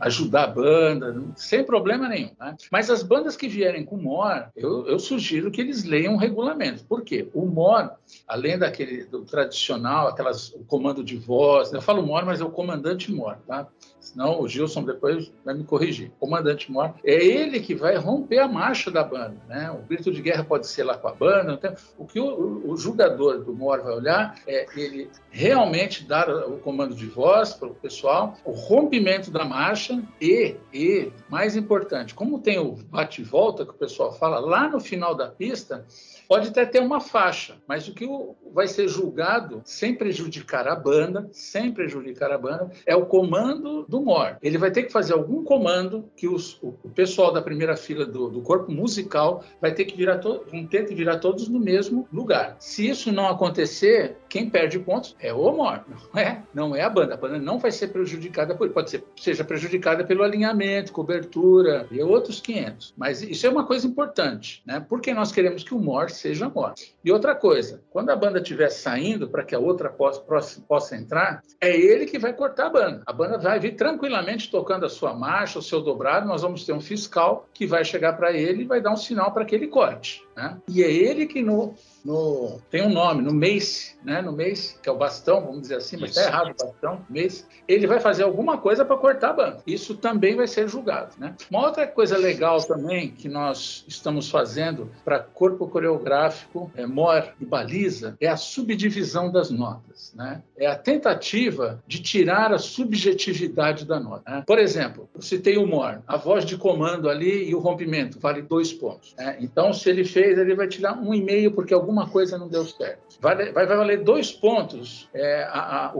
ajudar a banda, sem problema nenhum, né? Mas as bandas que vierem com MOR, eu, eu sugiro que eles leiam o regulamento. Por quê? O MOR, além daquele do tradicional, aquelas o comando de voz. Eu falo mor, mas é o comandante mor, tá? Senão o Gilson depois vai me corrigir. Comandante mor é ele que vai romper a marcha da banda, né? O grito de guerra pode ser lá com a banda. O que o, o, jogador do mor vai olhar é ele realmente dar o comando de voz para o pessoal, o rompimento da marcha e, e mais importante, como tem o bate volta que o pessoal fala lá no final da pista Pode até ter uma faixa, mas o que vai ser julgado, sem prejudicar a banda, sem prejudicar a banda, é o comando do MOR. Ele vai ter que fazer algum comando que os, o, pessoal da primeira fila do, do corpo musical vai ter que virar to, vão ter que virar todos no mesmo lugar. Se isso não acontecer, quem perde pontos é o MOR, não é, não é a banda. A banda não vai ser prejudicada por pode ser seja prejudicada pelo alinhamento, cobertura e outros 500. Mas isso é uma coisa importante, né? Porque nós queremos que o MOR seja morte. E outra coisa, quando a banda estiver saindo para que a outra possa, possa entrar, é ele que vai cortar a banda. A banda vai vir tranquilamente tocando a sua marcha, o seu dobrado, nós vamos ter um fiscal que vai chegar para ele e vai dar um sinal para que ele corte. Né? E é ele que no, no, tem um nome, no Mace, né? no Mace, que é o bastão, vamos dizer assim, mas está errado o bastão, Mace, ele vai fazer alguma coisa para cortar a banda. Isso também vai ser julgado. Né? Uma outra coisa legal também que nós estamos fazendo para corpo coreográfico, é, MOR e baliza, é a subdivisão das notas. Né? É a tentativa de tirar a subjetividade da nota. Né? Por exemplo, eu citei o MOR, a voz de comando ali e o rompimento, vale dois pontos. Né? Então, se ele fez, ele vai tirar um e meio porque alguma coisa não deu certo. Vai, vai, vai valer dois pontos é, a, a,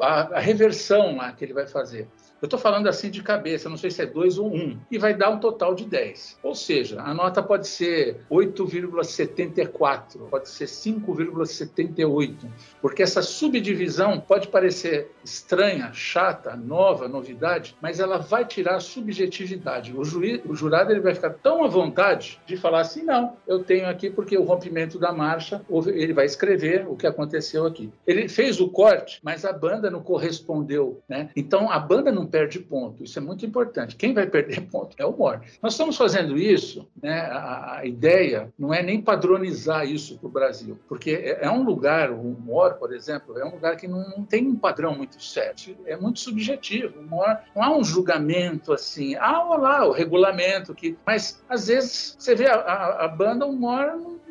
a, a reversão lá que ele vai fazer. Eu estou falando assim de cabeça, não sei se é 2 ou 1, um, e vai dar um total de 10. Ou seja, a nota pode ser 8,74, pode ser 5,78, porque essa subdivisão pode parecer estranha, chata, nova, novidade, mas ela vai tirar a subjetividade. O, juiz, o jurado ele vai ficar tão à vontade de falar assim: não, eu tenho aqui porque o rompimento da marcha, ele vai escrever o que aconteceu aqui. Ele fez o corte, mas a banda não correspondeu. Né? Então a banda não perde ponto. Isso é muito importante. Quem vai perder ponto é o MOR. Nós estamos fazendo isso, né, a, a ideia não é nem padronizar isso para o Brasil, porque é, é, um lugar, o MOR, por exemplo, é um lugar que não, não tem um padrão muito certo, é muito subjetivo. O MOR, não há um julgamento assim, ah, olá, o regulamento, que, mas às vezes você vê a, a, a banda, o MOR não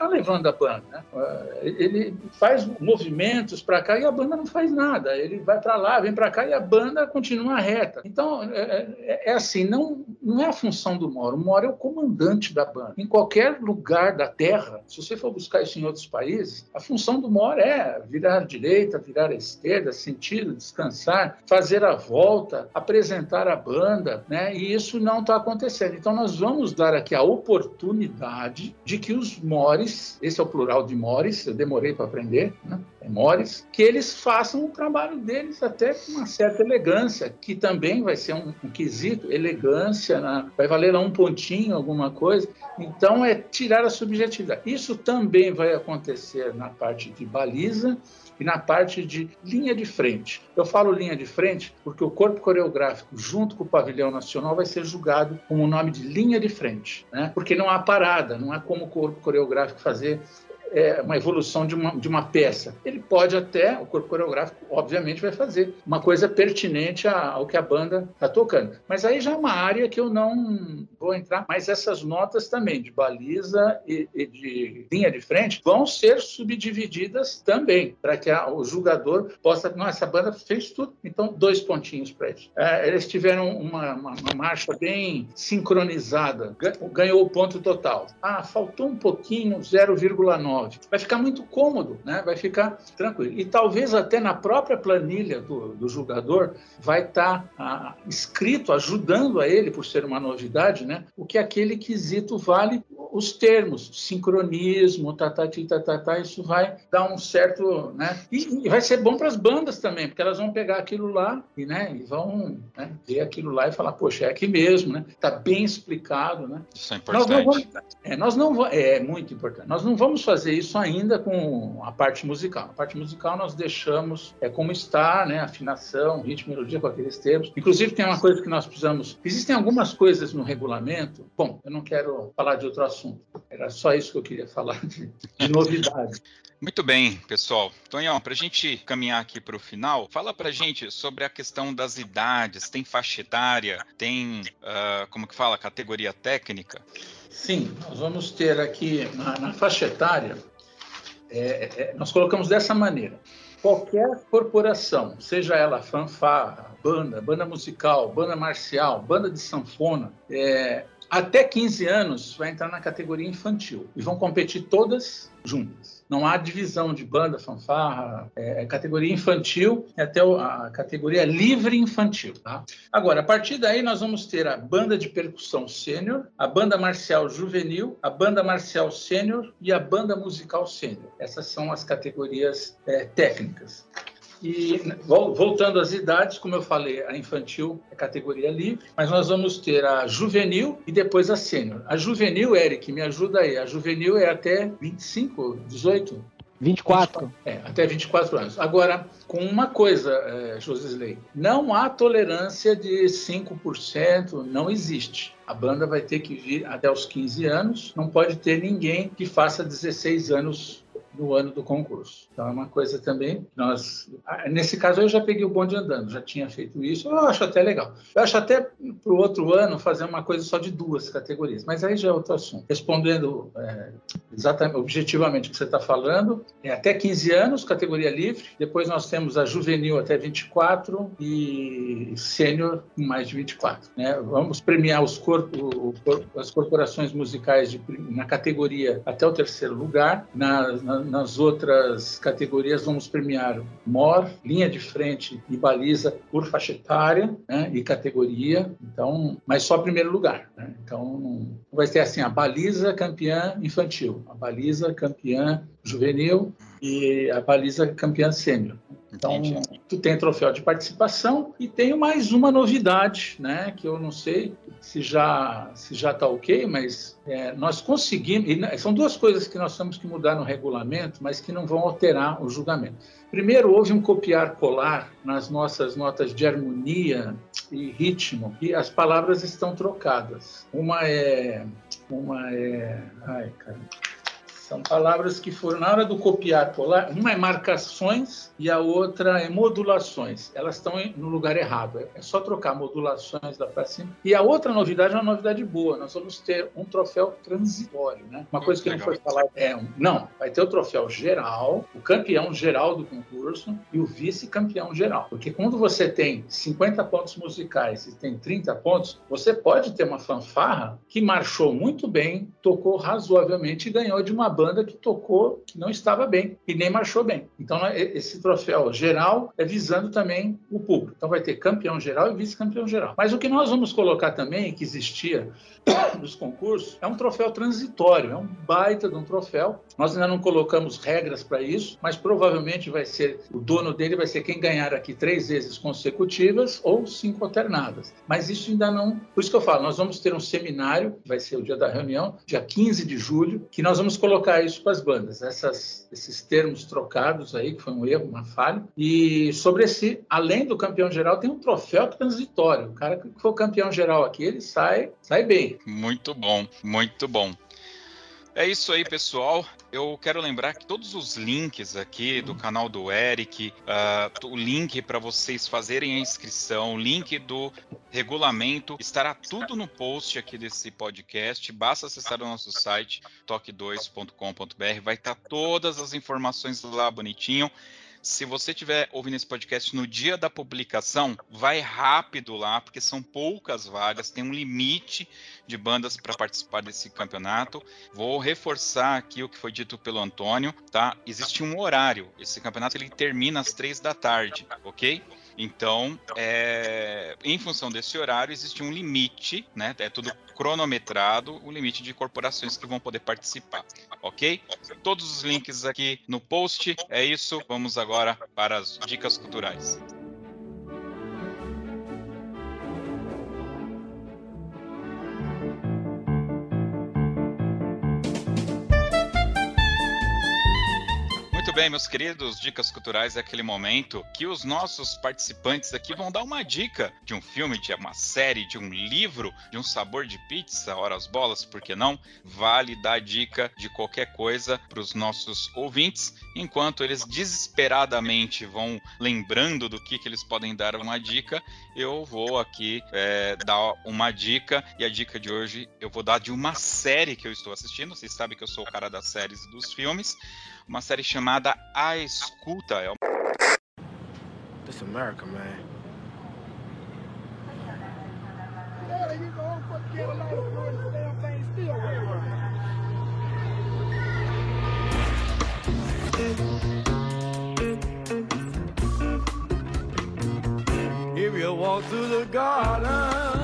está levando a banda. Né? Ele faz movimentos para cá e a banda não faz nada. Ele vai para lá, vem para cá e a banda continua reta. Então, é, é, é, assim, não, não é a função do Moro. O Moro é o comandante da banda. Em qualquer lugar da Terra, se você for buscar isso em outros países, a função do Moro é virar à direita, virar à esquerda, sentir, descansar, fazer a volta, apresentar a banda, né? e isso não está acontecendo. Então, nós vamos dar aqui a oportunidade de que os Mores mores, esse é o plural de mores, eu demorei para aprender, né? Que eles façam o trabalho deles até com uma certa elegância, que também vai ser um, um quesito, elegância, né? vai valer lá um pontinho, alguma coisa. Então, é tirar a subjetividade. Isso também vai acontecer na parte de baliza, e na parte de linha de frente. Eu falo linha de frente porque o corpo coreográfico, junto com o pavilhão nacional, vai ser julgado com o nome de linha de frente, né? porque não há parada, não há como o corpo coreográfico fazer é, uma evolução de uma, de uma peça. Ele pode até, o corpo coreográfico, obviamente, vai fazer uma coisa pertinente ao que a banda está tocando. Mas aí já é uma área que eu não vou entrar. Mas essas notas também, de baliza e, e de linha de frente, vão ser subdivididas também, para que a, o julgador possa. Não, essa banda fez tudo. Então, dois pontinhos para eles. É, eles tiveram uma, uma, uma, marcha bem sincronizada, ganhou o ponto total. Ah, faltou um pouquinho, 0,9 Vai ficar muito cômodo, né? vai ficar tranquilo. E talvez até na própria planilha do, do julgador vai estar tá, escrito, ajudando a ele, por ser uma novidade, né? o que aquele quesito vale os termos, sincronismo, tatati, tá, tatata, tá, tá, isso vai dar um certo, né? E, e vai ser bom para as bandas também, porque elas vão pegar aquilo lá e, né, e vão né, ver aquilo lá e falar, poxa, é aqui mesmo, né? Tá bem explicado, né? Isso é importante. Nós não vamos, é, nós não é muito importante. Nós não vamos fazer isso ainda com a parte musical. A parte musical nós deixamos é como está, né? Afinação, ritmo, melodia com aqueles termos. Inclusive tem uma coisa que nós precisamos. Existem algumas coisas no regulamento. Bom, eu não quero falar de outro assunto. Era só isso que eu queria falar de, de novidade. Muito bem, pessoal. Tonhão, para a gente caminhar aqui para o final, fala para gente sobre a questão das idades. Tem faixa etária? Tem, uh, como que fala, categoria técnica? Sim, nós vamos ter aqui na, na faixa etária, é, é, nós colocamos dessa maneira. Qualquer corporação, seja ela fanfarra, banda, banda musical, banda marcial, banda de sanfona, é, até 15 anos vai entrar na categoria infantil e vão competir todas juntas. Não há divisão de banda, fanfarra, é, é categoria infantil até a categoria livre infantil. Tá? Agora, a partir daí, nós vamos ter a banda de percussão sênior, a banda marcial juvenil, a banda marcial sênior e a banda musical sênior. Essas são as categorias é, técnicas. E voltando às idades, como eu falei, a infantil é categoria livre, mas nós vamos ter a juvenil e depois a sênior. A juvenil, Eric, me ajuda aí. A juvenil é até 25, 18? 24. É, até 24 anos. Agora, com uma coisa, é, Josisley, não há tolerância de 5%, não existe. A banda vai ter que vir até os 15 anos, não pode ter ninguém que faça 16 anos no ano do concurso. Então é uma coisa também nós ah, nesse caso eu já peguei o bonde andando, já tinha feito isso. Eu acho até legal. Eu acho até para o outro ano fazer uma coisa só de duas categorias, mas aí já é outro assunto. Respondendo é, exatamente, objetivamente o que você está falando, é até 15 anos categoria livre. Depois nós temos a juvenil até 24 e sênior com mais de 24. Né? Vamos premiar os corpos, as corporações musicais de, na categoria até o terceiro lugar. Na, na nas outras categorias, vamos premiar MOR, linha de frente e baliza por faixa etária né, e categoria, então, mas só primeiro lugar. Né? Então, vai ser assim: a baliza campeã infantil, a baliza campeã juvenil e a baliza campeã sênior. Então, Entendi. tu tem troféu de participação e tenho mais uma novidade, né? Que eu não sei se já se já está ok, mas é, nós conseguimos. são duas coisas que nós temos que mudar no regulamento, mas que não vão alterar o julgamento. Primeiro, houve um copiar-colar nas nossas notas de harmonia e ritmo, e as palavras estão trocadas. Uma é. Uma é. Ai, cara. São palavras que foram, na hora do copiar, colar, uma é marcações e a outra é modulações. Elas estão no lugar errado. É, é só trocar modulações da para cima. E a outra novidade é uma novidade boa. Nós vamos ter um troféu transitório. Né? Uma coisa que não foi falada é um, não, vai ter o troféu geral, o campeão geral do concurso e o vice-campeão geral. Porque quando você tem 50 pontos musicais e tem 30 pontos, você pode ter uma fanfarra que marchou muito bem, tocou razoavelmente e ganhou de uma banda que tocou que não estava bem e nem marchou bem. Então, né, esse troféu geral é visando também o público. Então, vai ter campeão geral e vice-campeão geral. Mas o que nós vamos colocar também, que existia nos concursos, é um troféu transitório, é um baita de um troféu. Nós ainda não colocamos regras para isso, mas provavelmente vai ser o dono dele vai ser quem ganhar aqui três vezes consecutivas ou cinco alternadas. Mas isso ainda não. Por isso que eu falo, nós vamos ter um seminário, vai ser o dia da reunião, dia 15 de julho, que nós vamos colocar colocar isso para as bandas, essas, esses termos trocados aí, que foi um erro, uma falha. E sobre esse, além do campeão geral, tem um troféu transitório. O cara que for campeão geral aqui, ele sai, sai bem. Muito bom, muito bom. É isso aí, pessoal. Eu quero lembrar que todos os links aqui do canal do Eric, uh, o link para vocês fazerem a inscrição, o link do regulamento, estará tudo no post aqui desse podcast. Basta acessar o nosso site toque2.com.br, vai estar todas as informações lá bonitinho. Se você estiver ouvindo esse podcast no dia da publicação, vai rápido lá, porque são poucas vagas, tem um limite de bandas para participar desse campeonato. Vou reforçar aqui o que foi dito pelo Antônio, tá? Existe um horário. Esse campeonato ele termina às três da tarde, ok? Então, é, em função desse horário, existe um limite, né? É tudo cronometrado, o limite de corporações que vão poder participar, ok? Todos os links aqui no post. É isso. Vamos agora para as dicas culturais. Bem, meus queridos, dicas culturais é aquele momento que os nossos participantes aqui vão dar uma dica de um filme, de uma série, de um livro, de um sabor de pizza, ora as bolas, por que não? Vale dar dica de qualquer coisa para os nossos ouvintes, enquanto eles desesperadamente vão lembrando do que, que eles podem dar uma dica, eu vou aqui é, dar uma dica, e a dica de hoje eu vou dar de uma série que eu estou assistindo, vocês sabem que eu sou o cara das séries e dos filmes, uma série chamada A Escuta. É This America, man. If you walk through the garden,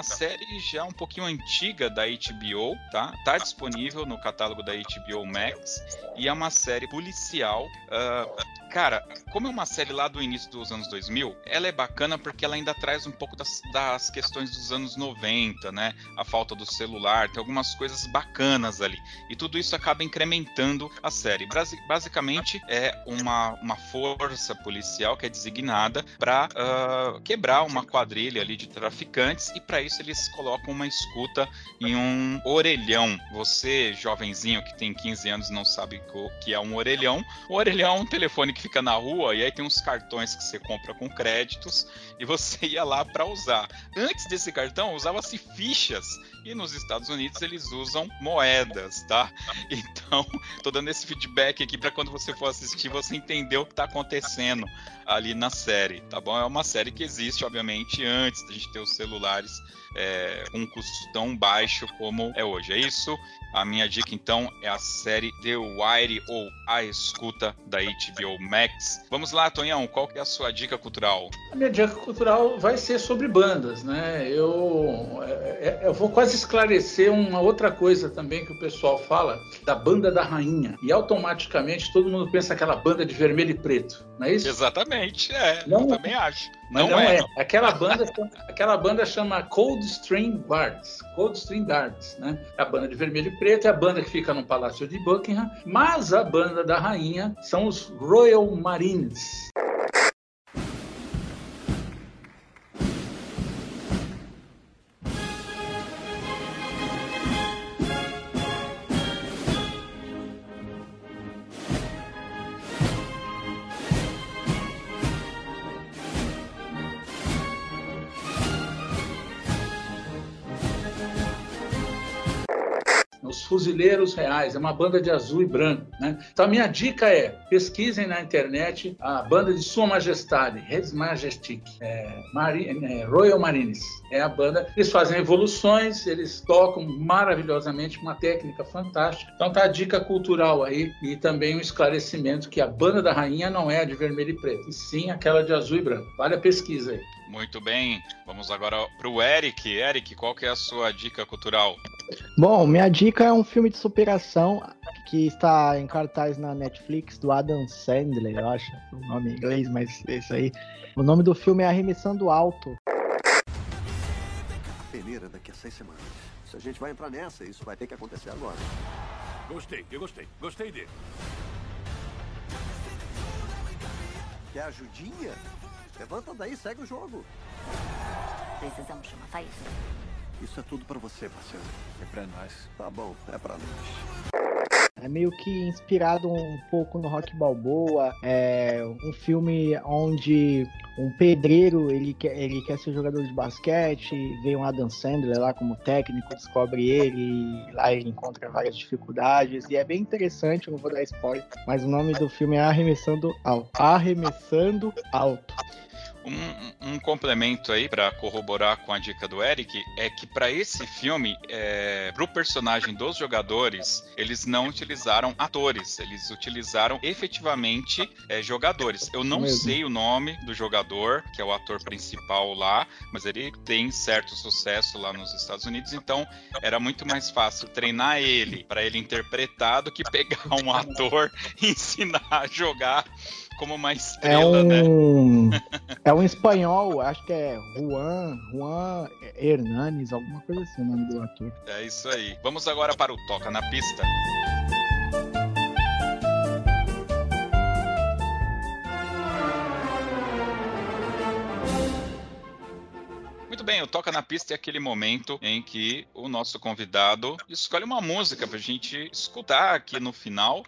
uma série já um pouquinho antiga da HBO, tá? Tá disponível no catálogo da HBO Max e é uma série policial. Uh, Cara, como é uma série lá do início dos anos 2000, ela é bacana porque ela ainda traz um pouco das, das questões dos anos 90, né? A falta do celular, tem algumas coisas bacanas ali. E tudo isso acaba incrementando a série. Basicamente, é uma, uma força policial que é designada para uh, ah, quebrar uma quadrilha ali de traficantes e para isso eles colocam uma escuta em um orelhão. Você, jovenzinho que tem 15 anos não sabe o que é um orelhão, o orelhão é um telefone que que fica na rua e aí tem uns cartões que você compra com créditos e você ia lá para usar. Antes desse cartão usava-se fichas e nos Estados Unidos eles usam moedas, tá? Então, tô dando esse feedback aqui para quando você for assistir você entender o que tá acontecendo ali na série, tá bom? É uma série que existe, obviamente, antes da gente ter os celulares é, um custo tão baixo como é hoje. É isso. A minha dica então é a série The Wire ou A Escuta da HBO Max. Vamos lá, Tonhão, qual que é a sua dica cultural? A minha dica cultural vai ser sobre bandas, né? Eu, é, é, eu vou quase esclarecer uma outra coisa também que o pessoal fala da banda da rainha e automaticamente todo mundo pensa aquela banda de vermelho e preto, não é isso? Exatamente, é. Não, eu também acho. Não, não é. é. Aquela banda, aquela banda chama Cold String Guards. Cold String Guards, né? A banda de vermelho e preto é a banda que fica no Palácio de Buckingham, mas a banda da rainha são os Royal Marines. Fuzileiros Reais, é uma banda de azul e branco. Né? Então a minha dica é, pesquisem na internet a banda de Sua Majestade, His Majestic, é, é, Royal Marines. É a banda, eles fazem evoluções, eles tocam maravilhosamente, uma técnica fantástica. Então tá a dica cultural aí e também um esclarecimento que a banda da rainha não é a de vermelho e preto, e sim aquela de azul e branco. Vale a pesquisa aí. Muito bem, vamos agora para o Eric. Eric, qual que é a sua dica cultural? Bom, minha dica é um filme de superação que está em cartaz na Netflix do Adam Sandler, eu acho o nome em inglês, mas é isso aí. O nome do filme é Arremessando Alto. Peneira daqui a seis semanas. Se a gente vai entrar nessa, isso vai ter que acontecer agora. Gostei, eu gostei. Gostei dele. Quer ajudinha? Levanta daí, segue o jogo. Precisamos uma faísca. Isso é tudo para você, parceiro. É para nós. Tá bom, é para nós. É meio que inspirado um pouco no Rock Balboa, é um filme onde um pedreiro ele quer, ele quer ser jogador de basquete, vem um Adam Sandler lá como técnico, descobre ele, e lá ele encontra várias dificuldades e é bem interessante, eu não vou dar spoiler, mas o nome do filme é Arremessando Alto. Arremessando Alto. Um, um complemento aí para corroborar com a dica do Eric é que para esse filme, é, para o personagem dos jogadores, eles não utilizaram atores, eles utilizaram efetivamente é, jogadores. Eu não Mesmo. sei o nome do jogador, que é o ator principal lá, mas ele tem certo sucesso lá nos Estados Unidos, então era muito mais fácil treinar ele para ele interpretar do que pegar um ator e ensinar a jogar como uma É estrela, né? um, é um espanhol, acho que é Juan, Juan Hernanes, alguma coisa assim o nome do ator. É isso aí. Vamos agora para o Toca na Pista. Bem, o Toca na Pista é aquele momento em que o nosso convidado escolhe uma música para a gente escutar aqui no final.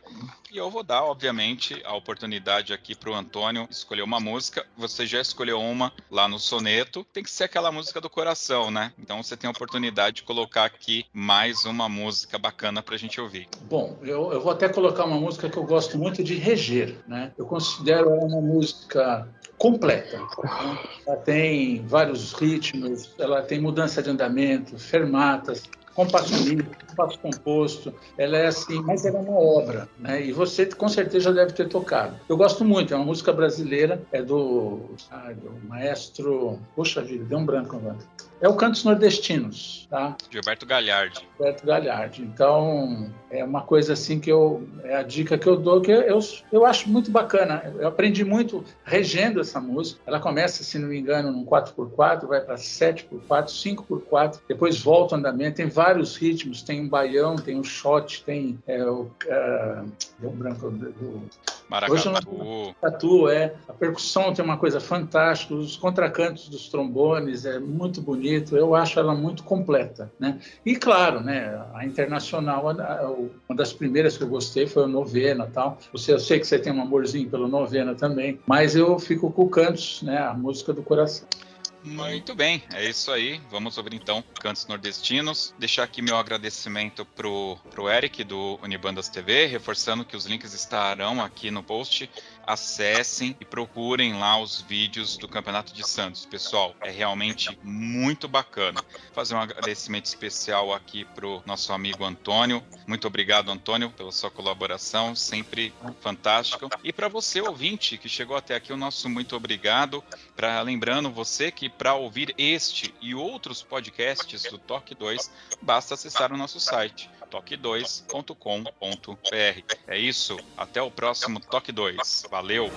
E eu vou dar, obviamente, a oportunidade aqui para o Antônio escolher uma música. Você já escolheu uma lá no soneto. Tem que ser aquela música do coração, né? Então você tem a oportunidade de colocar aqui mais uma música bacana para a gente ouvir. Bom, eu, eu vou até colocar uma música que eu gosto muito de reger, né? Eu considero ela uma música completa. Ela tem vários ritmos, ela tem mudança de andamento, fermatas, compasso livre, compasso composto. Ela é assim, mas ela é uma obra, né? E você com certeza já deve ter tocado. Eu gosto muito, é uma música brasileira, é do, ah, do maestro, poxa vida, deu um branco agora. É o Cantos Nordestinos, tá? Gilberto Galhardi. Roberto Galhardi. Então, é uma coisa assim que eu. É a dica que eu dou, que eu, eu acho muito bacana. Eu aprendi muito regendo essa música. Ela começa, se não me engano, num 4x4, vai para 7x4, 5x4, depois volta o andamento. Tem vários ritmos: tem um baião, tem um shot, tem é, o. Uh, deu um branco do. Maracatu. Tatu, é. A percussão tem uma coisa fantástica, os contracantos dos trombones é muito bonito. Eu acho ela muito completa, né? E claro, né? A internacional, a- a- uma das primeiras que eu gostei foi o Novena, tal. Você, eu sei que você tem um amorzinho pelo Novena também, mas eu fico com o Cantos, né? A música do coração. Muito bem, é isso aí. Vamos ouvir então Cantos Nordestinos. Deixar aqui meu agradecimento pro, pro Eric do Unibandas TV, reforçando que os links estarão aqui no post. Acessem e procurem lá os vídeos do Campeonato de Santos. Pessoal, é realmente muito bacana. Fazer um agradecimento especial aqui pro nosso amigo Antônio. Muito obrigado, Antônio, pela sua colaboração, sempre fantástico. E para você, ouvinte, que chegou até aqui, o nosso muito obrigado. Pra, lembrando você que para ouvir este e outros podcasts do Toque 2, basta acessar o nosso site toque2.com.br. É isso, até o próximo Toque 2. Valeu!